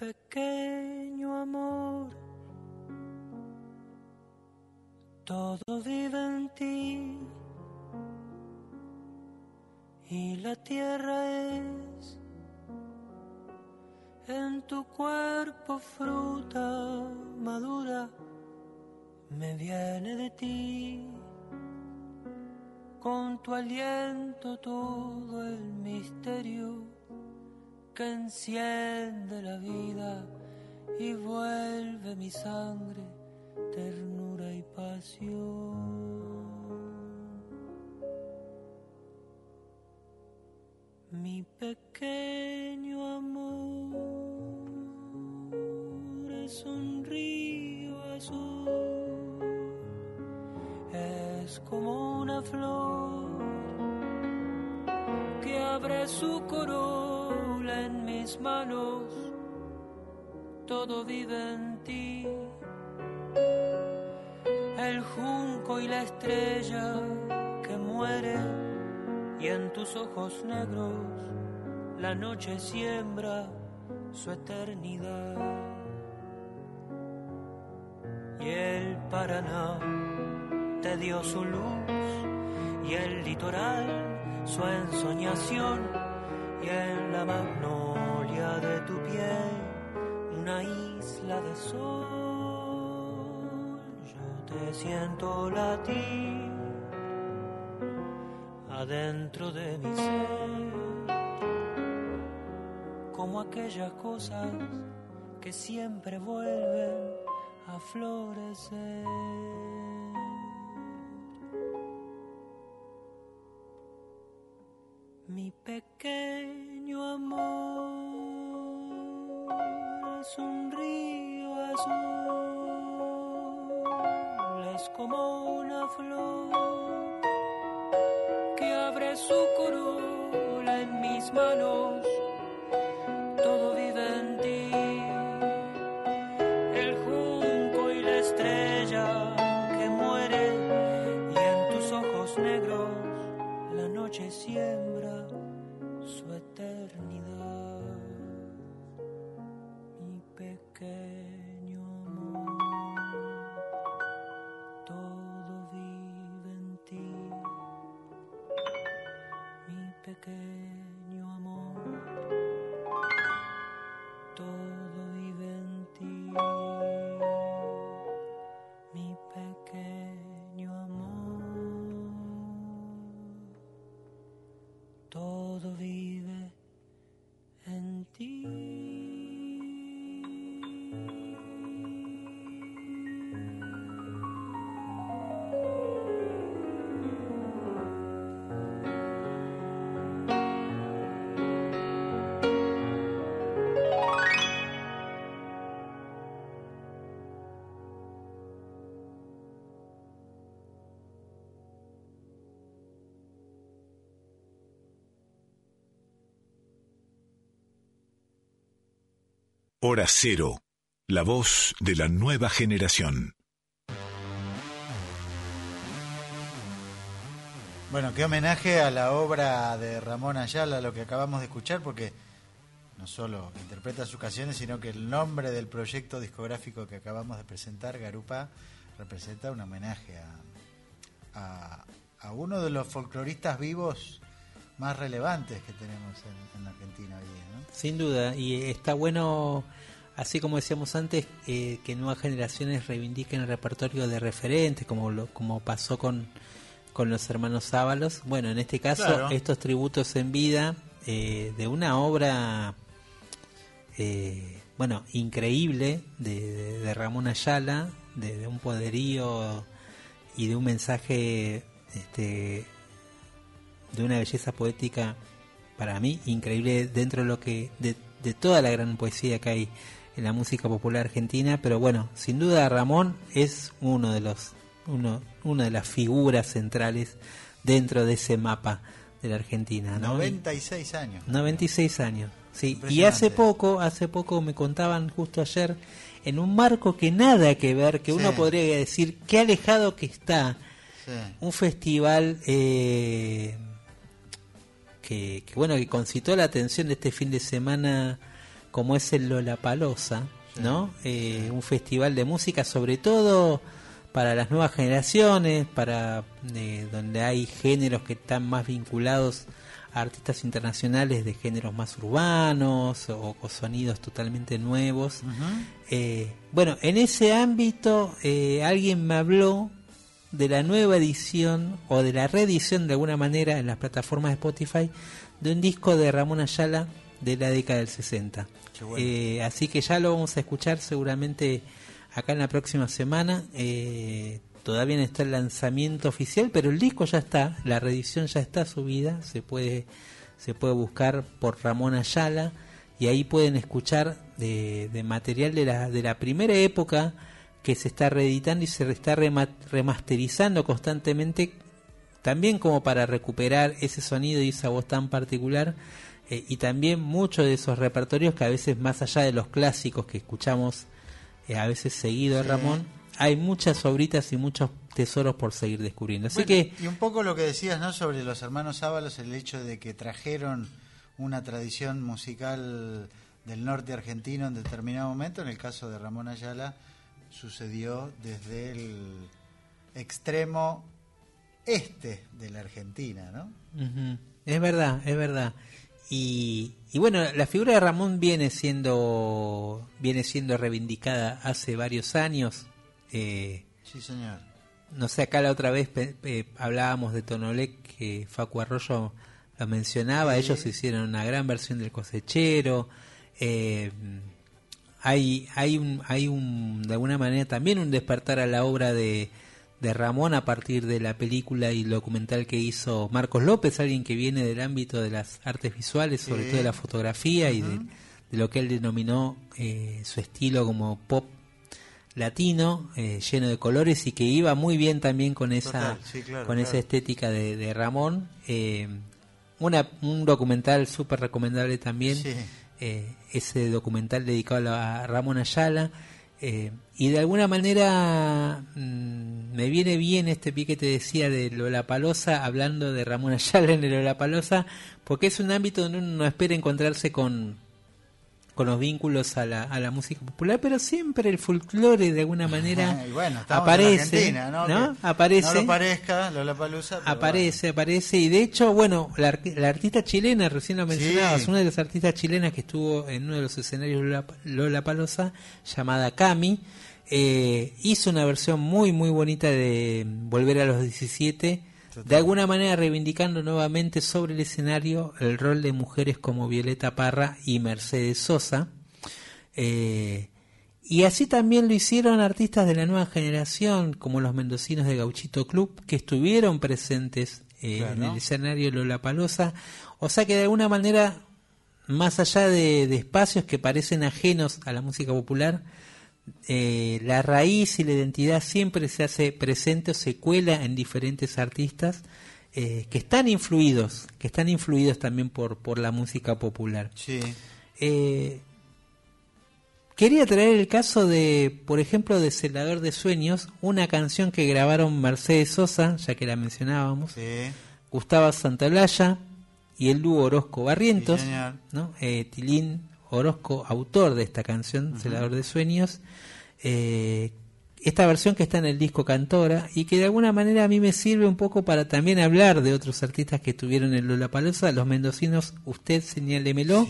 Pequeño amor, todo vive en ti y la tierra es en tu cuerpo fruta madura, me viene de ti. Con tu aliento todo el misterio que enciende la vida y vuelve mi sangre ternura y pasión. Noche siembra su eternidad. Y el Paraná te dio su luz y el litoral su ensoñación y en la magnolia de tu piel una isla de sol. Yo te siento latir adentro de mi ser como aquellas cosas que siempre vuelven a florecer. Mi pequeño amor es un río azul, es como una flor que abre su corola en mis manos. Noche siembra su eternidad. Mi pequeño amor, todo vive en ti. Mi pequeño Hora Cero, la voz de la nueva generación. Bueno, qué homenaje a la obra de Ramón Ayala, lo que acabamos de escuchar, porque no solo interpreta sus canciones, sino que el nombre del proyecto discográfico que acabamos de presentar, Garupa, representa un homenaje a, a- a uno de los folcloristas vivos más relevantes que tenemos en, en la Argentina hoy día. ¿no? Sin duda, y está bueno, así como decíamos antes, eh, que nuevas generaciones reivindiquen el repertorio de referentes, como lo, como pasó con, con los hermanos Ábalos. Bueno, en este caso, Claro. estos tributos en vida eh, de una obra, eh, bueno, increíble de, de- de Ramón Ayala, de, de un poderío y de un mensaje este, de una belleza poética para mí increíble dentro de lo que de, de toda la gran poesía que hay en la música popular argentina pero bueno sin duda Ramón es uno de los uno una de las figuras centrales dentro de ese mapa de la Argentina ¿no? 96 años. 96 años sí y hace poco hace poco me contaban justo ayer en un marco que nada que ver que uno podría decir qué alejado que está Sí. un festival eh, que, que, bueno que concitó la atención de este fin de semana como es el Lollapalooza no Eh, un festival de música sobre todo para las nuevas generaciones para eh, donde hay géneros que están más vinculados a artistas internacionales de géneros más urbanos o, o sonidos totalmente nuevos. Eh, bueno, en ese ámbito eh, alguien me habló de la nueva edición o de la reedición de alguna manera en las plataformas de Spotify de un disco de Ramón Ayala de la década del 60. Qué bueno. Eh, así que ya lo vamos a escuchar seguramente acá en la próxima semana. Eh, todavía no está el lanzamiento oficial, pero el disco ya está, la reedición ya está subida, se puede se puede buscar por Ramón Ayala y ahí pueden escuchar de, de material de la, de la primera época que se está reeditando y se está rema- remasterizando constantemente también como para recuperar ese sonido y esa voz tan particular eh, y también muchos de esos repertorios que a veces más allá de los clásicos que escuchamos eh, a veces seguido Sí. Ramón hay muchas obritas y muchos tesoros por seguir descubriendo. Así Bueno, que Y un poco lo que decías, ¿no? Sobre los hermanos Ábalos, el hecho de que trajeron una tradición musical del norte argentino en determinado momento. En el caso de Ramón Ayala, sucedió desde el extremo este de la Argentina, ¿no? Es verdad, es verdad. Y, y bueno, la figura de Ramón viene siendo viene siendo reivindicada hace varios años. Eh, Sí, señor. no sé, acá la otra vez pe- pe- hablábamos de Tonolec, que Facu Arroyo lo mencionaba, Sí. ellos hicieron una gran versión del cosechero. eh, hay, hay, un, hay un, de alguna manera también un despertar a la obra de, de Ramón a partir de la película y el documental que hizo Marcos López, alguien que viene del ámbito de las artes visuales, sobre todo de la fotografía y de, lo que él denominó eh, su estilo como pop latino, eh, lleno de colores y que iba muy bien también con esa, Total, sí, claro, con esa estética de, de Ramón. Eh, una, un documental súper recomendable también, Sí. Eh, ese documental dedicado a Ramón Ayala. eh, y de alguna manera mm, me viene bien este pie que te decía de Lollapalooza, hablando de Ramón Ayala en el Lollapalooza, porque es un ámbito donde uno no espera encontrarse con, con los vínculos a la, a la música popular, pero siempre el folclore de alguna manera Y bueno, estamos aparece, en ¿no? ¿no? Aparece. No lo parezca, Aparece, aparece. Y de hecho, bueno, la, ar- la artista chilena, recién lo mencionabas, Sí. una de las artistas chilenas que estuvo en uno de los escenarios Lola, Lola Palosa, llamada Cami, eh, hizo una versión muy, muy bonita de Volver a los 17, de alguna manera reivindicando nuevamente sobre el escenario el rol de mujeres como Violeta Parra y Mercedes Sosa. Eh, y así también lo hicieron artistas de la nueva generación, como los mendocinos de Gauchito Club, que estuvieron presentes eh, Claro. en el escenario Lollapalooza. O sea que de alguna manera, más allá de, de espacios que parecen ajenos a la música popular, eh, la raíz y la identidad siempre se hace presente o se cuela en diferentes artistas eh, que están influidos, que están influidos también por, por la música popular. Sí. Eh, quería traer el caso de, por ejemplo, de Celador de Sueños, una canción que grabaron Mercedes Sosa, ya que la mencionábamos, Sí. Gustavo Santaolalla y el dúo Orozco Barrientos, Sí. ¿no? Tilín Orozco, autor de esta canción, Celador de Sueños. Eh, esta versión que está en el disco Cantora y que de alguna manera a mí me sirve un poco para también hablar de otros artistas que estuvieron en Lollapalooza, los mendocinos, usted señálemelo,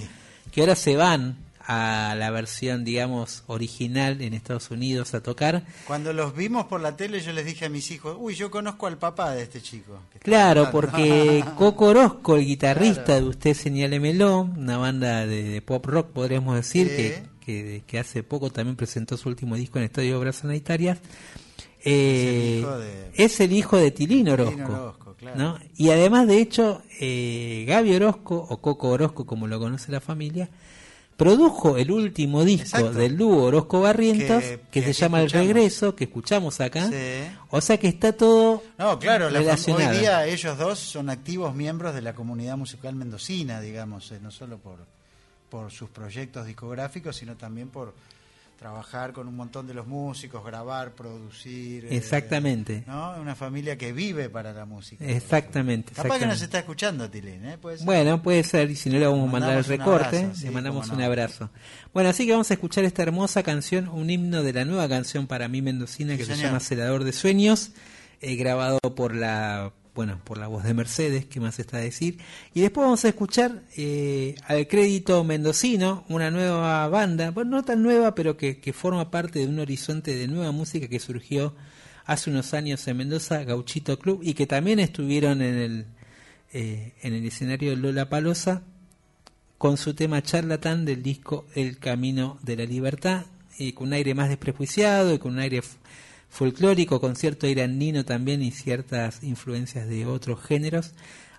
que ahora se van a la versión, digamos, original en Estados Unidos a tocar. Cuando los vimos por la tele, yo les dije a mis hijos, uy, yo conozco al papá de este chico. Claro, cantando". porque Coco Orozco, el guitarrista de Usted Señálemelo, una banda de, de pop rock, podríamos decir, que, que, que hace poco también presentó su último disco en Estadio de Obras Sanitarias, eh, de- es el hijo de Tilín Orozco. Tilín Orozco, claro. ¿no? Y además, de hecho, eh, Gaby Orozco, o Coco Orozco, como lo conoce la familia, produjo el último disco Exacto. del dúo Orozco Barrientos, Que- que, que se llama El. Regreso, que escuchamos acá. Sí. O sea que está todo No, claro, la relacionado. hoy día ellos dos son activos miembros de la comunidad musical mendocina, digamos, eh, no solo por, por sus proyectos discográficos, sino también por trabajar con un montón de los músicos, grabar, producir. eh, Exactamente. ¿no? Una familia que vive para la música. Exactamente. Capaz que nos exactamente. está escuchando, Tilín, ¿eh? Puede. Bueno, puede ser, y si no le vamos a mandar el recorte, abrazo, sí, le mandamos un no. abrazo. Bueno, así que vamos a escuchar esta hermosa canción, un himno de la nueva canción para mí mendocina que Sí, se señor. llama Celador de Sueños, eh, grabado por la bueno, por la voz de Mercedes, ¿qué más está a decir? Y después vamos a escuchar eh, al crédito mendocino, una nueva banda, bueno, no tan nueva, pero que, que forma parte de un horizonte de nueva música que surgió hace unos años en Mendoza, Gauchito Club, y que también estuvieron en el, eh, en el escenario de Lola Palosa con su tema charlatán del disco El Camino de la Libertad, y con un aire más desprejuiciado y con un aire folclórico, con cierto aire andino también y ciertas influencias de otros géneros,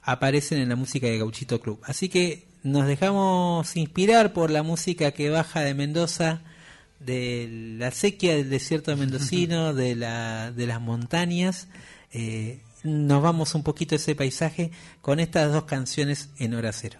aparecen en la música de Gauchito Club. Así que nos dejamos inspirar por la música que baja de Mendoza, de la sequía del desierto mendocino, de, la, de las montañas. Eh, nos vamos un poquito a ese paisaje con estas dos canciones en hora cero.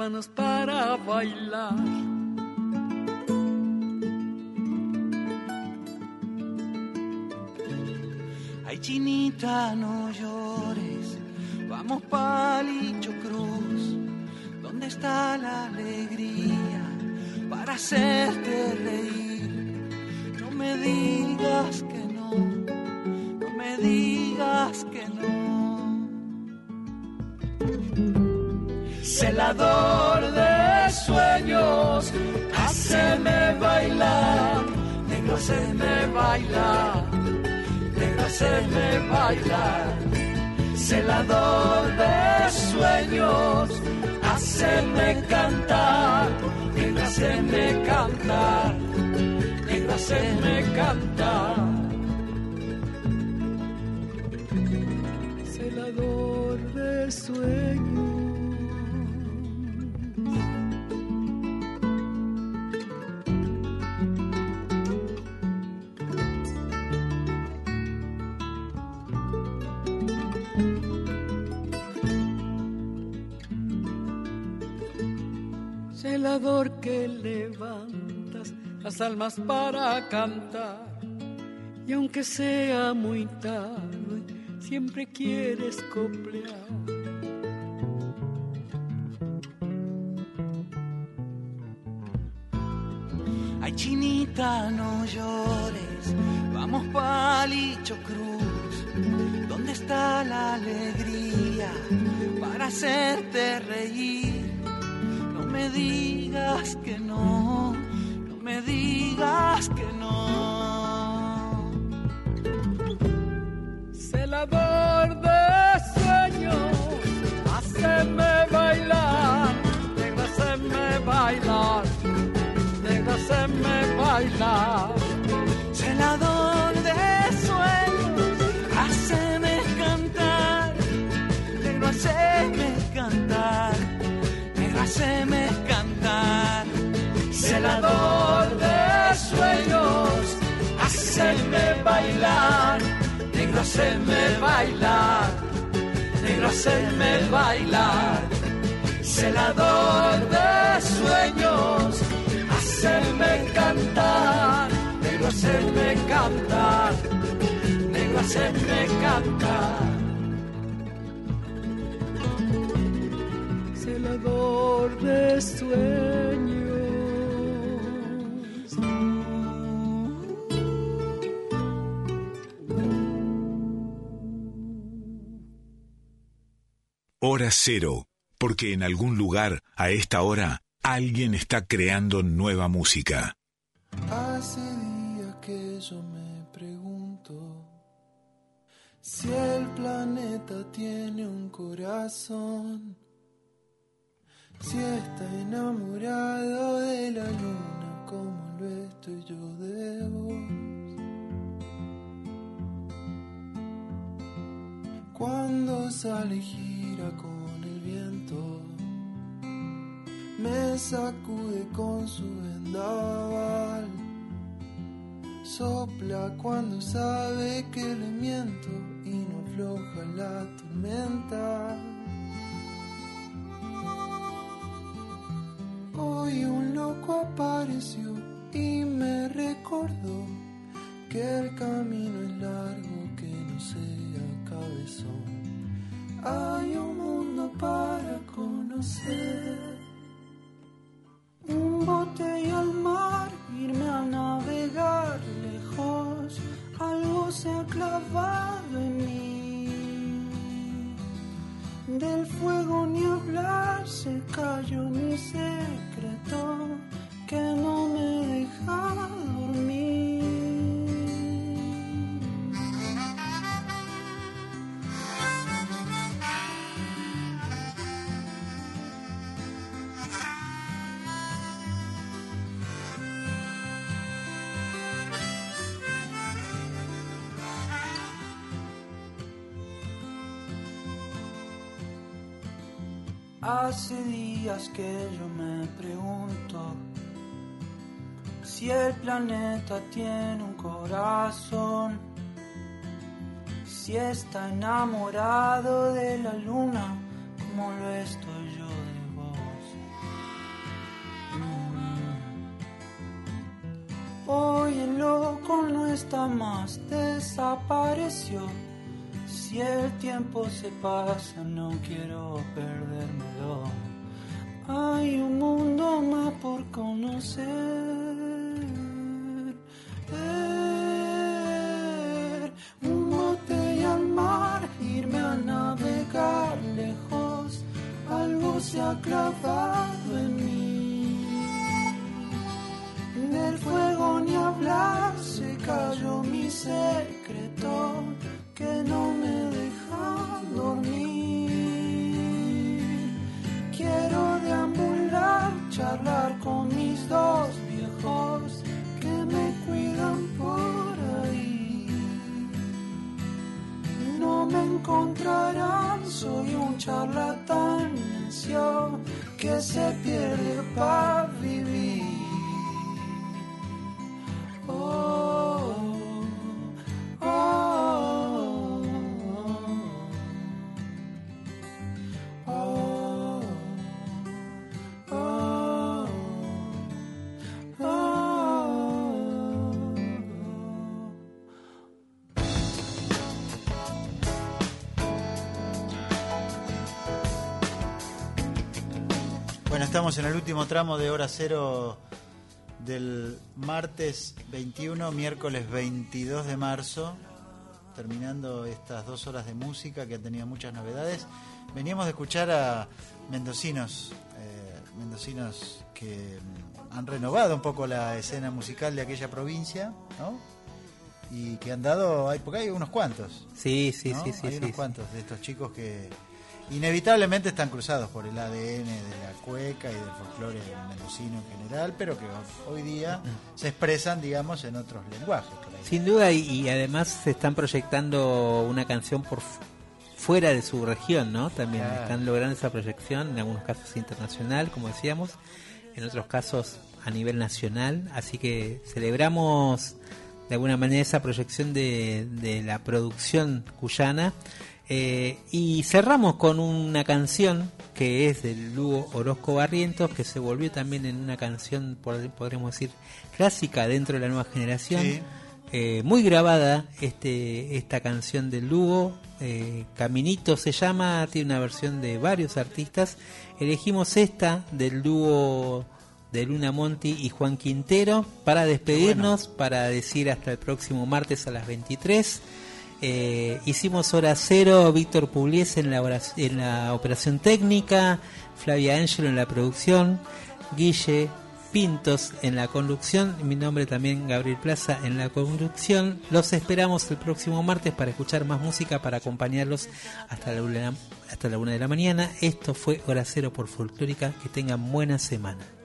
Manos bailar. Celador de sueños, haceme cantar, negro, haceme cantar, negro, haceme cantar. Celador de sueños. Celador que levantas las almas para cantar. Y aunque sea muy tarde, siempre quieres coplear. Ay, chinita, no llores, vamos palicho cruz, ¿dónde está la alegría para hacerte reír? No me digas que no, no me digas que no. Celador de sueños, haceme bailar, haceme bailar, haceme bailar. Celador de sueños, haceme bailar, negro, haceme bailar, negro, haceme bailar. Celador de sueños, haceme cantar, negro, haceme cantar, negro, haceme cantar. Celador de sueños. Hora cero, porque en algún lugar, a esta hora, alguien está creando nueva música. Hace días que yo me pregunto si el planeta tiene un corazón, si está enamorado de la luna como lo estoy yo de vos. Cuando sale con el viento, me sacude con su vendaval. Sopla cuando sabe que le miento y no afloja la tormenta. Hoy un loco apareció y me recordó que el camino es largo, que no sea cabezón. Hay un mundo para conocer. Un bote y al mar, irme a navegar lejos, algo se ha clavado en mí. Del fuego ni hablar, se cayó mi secreto que no me deja dormir. Hace días que yo me pregunto Si el planeta tiene un corazón, si está enamorado de la luna, como lo estoy yo de vos. Mm. Hoy el loco no está más, desapareció. Si el tiempo se pasa, no quiero perdérmelo. Hay un mundo más por conocer. Estamos en el último tramo de hora cero del martes 21, miércoles 22 de marzo, terminando estas dos horas de música que han tenido muchas novedades. Veníamos de escuchar a mendocinos, eh, mendocinos que mm, han renovado un poco la escena musical de aquella provincia, ¿no? Y que han dado, hay, porque hay unos cuantos. Sí, sí, ¿no? sí, sí. Hay sí, unos sí. cuantos de estos chicos que inevitablemente están cruzados por el ADN de la cueca y del folclore mendocino en general, pero que hoy día se expresan, digamos, en otros lenguajes. Sin duda, y, y además se están proyectando una canción por fu- fuera de su región, ¿no? También Claro. están logrando esa proyección, en algunos casos internacional, como decíamos, en otros casos a nivel nacional. Así que celebramos de alguna manera esa proyección de, de la producción cuyana. Eh, y cerramos con una canción que es del dúo Orozco Barrientos, que se volvió también en una canción, podríamos decir, clásica dentro de la nueva generación. Sí. Eh, muy grabada este esta canción del dúo eh, Caminito se llama tiene una versión de varios artistas elegimos esta del dúo de Luna Monti y Juan Quintero para despedirnos para decir hasta el próximo martes a las 23 Eh, hicimos hora cero Víctor Pugliese en la, en la operación técnica Flavia Ángelo en la producción Guille Pintos en la conducción, mi nombre también Gabriel Plaza en la conducción. Los esperamos el próximo martes para escuchar más música, para acompañarlos hasta la una, hasta la una de la mañana. Esto fue Hora Cero por Folclórica. Que tengan buena semana.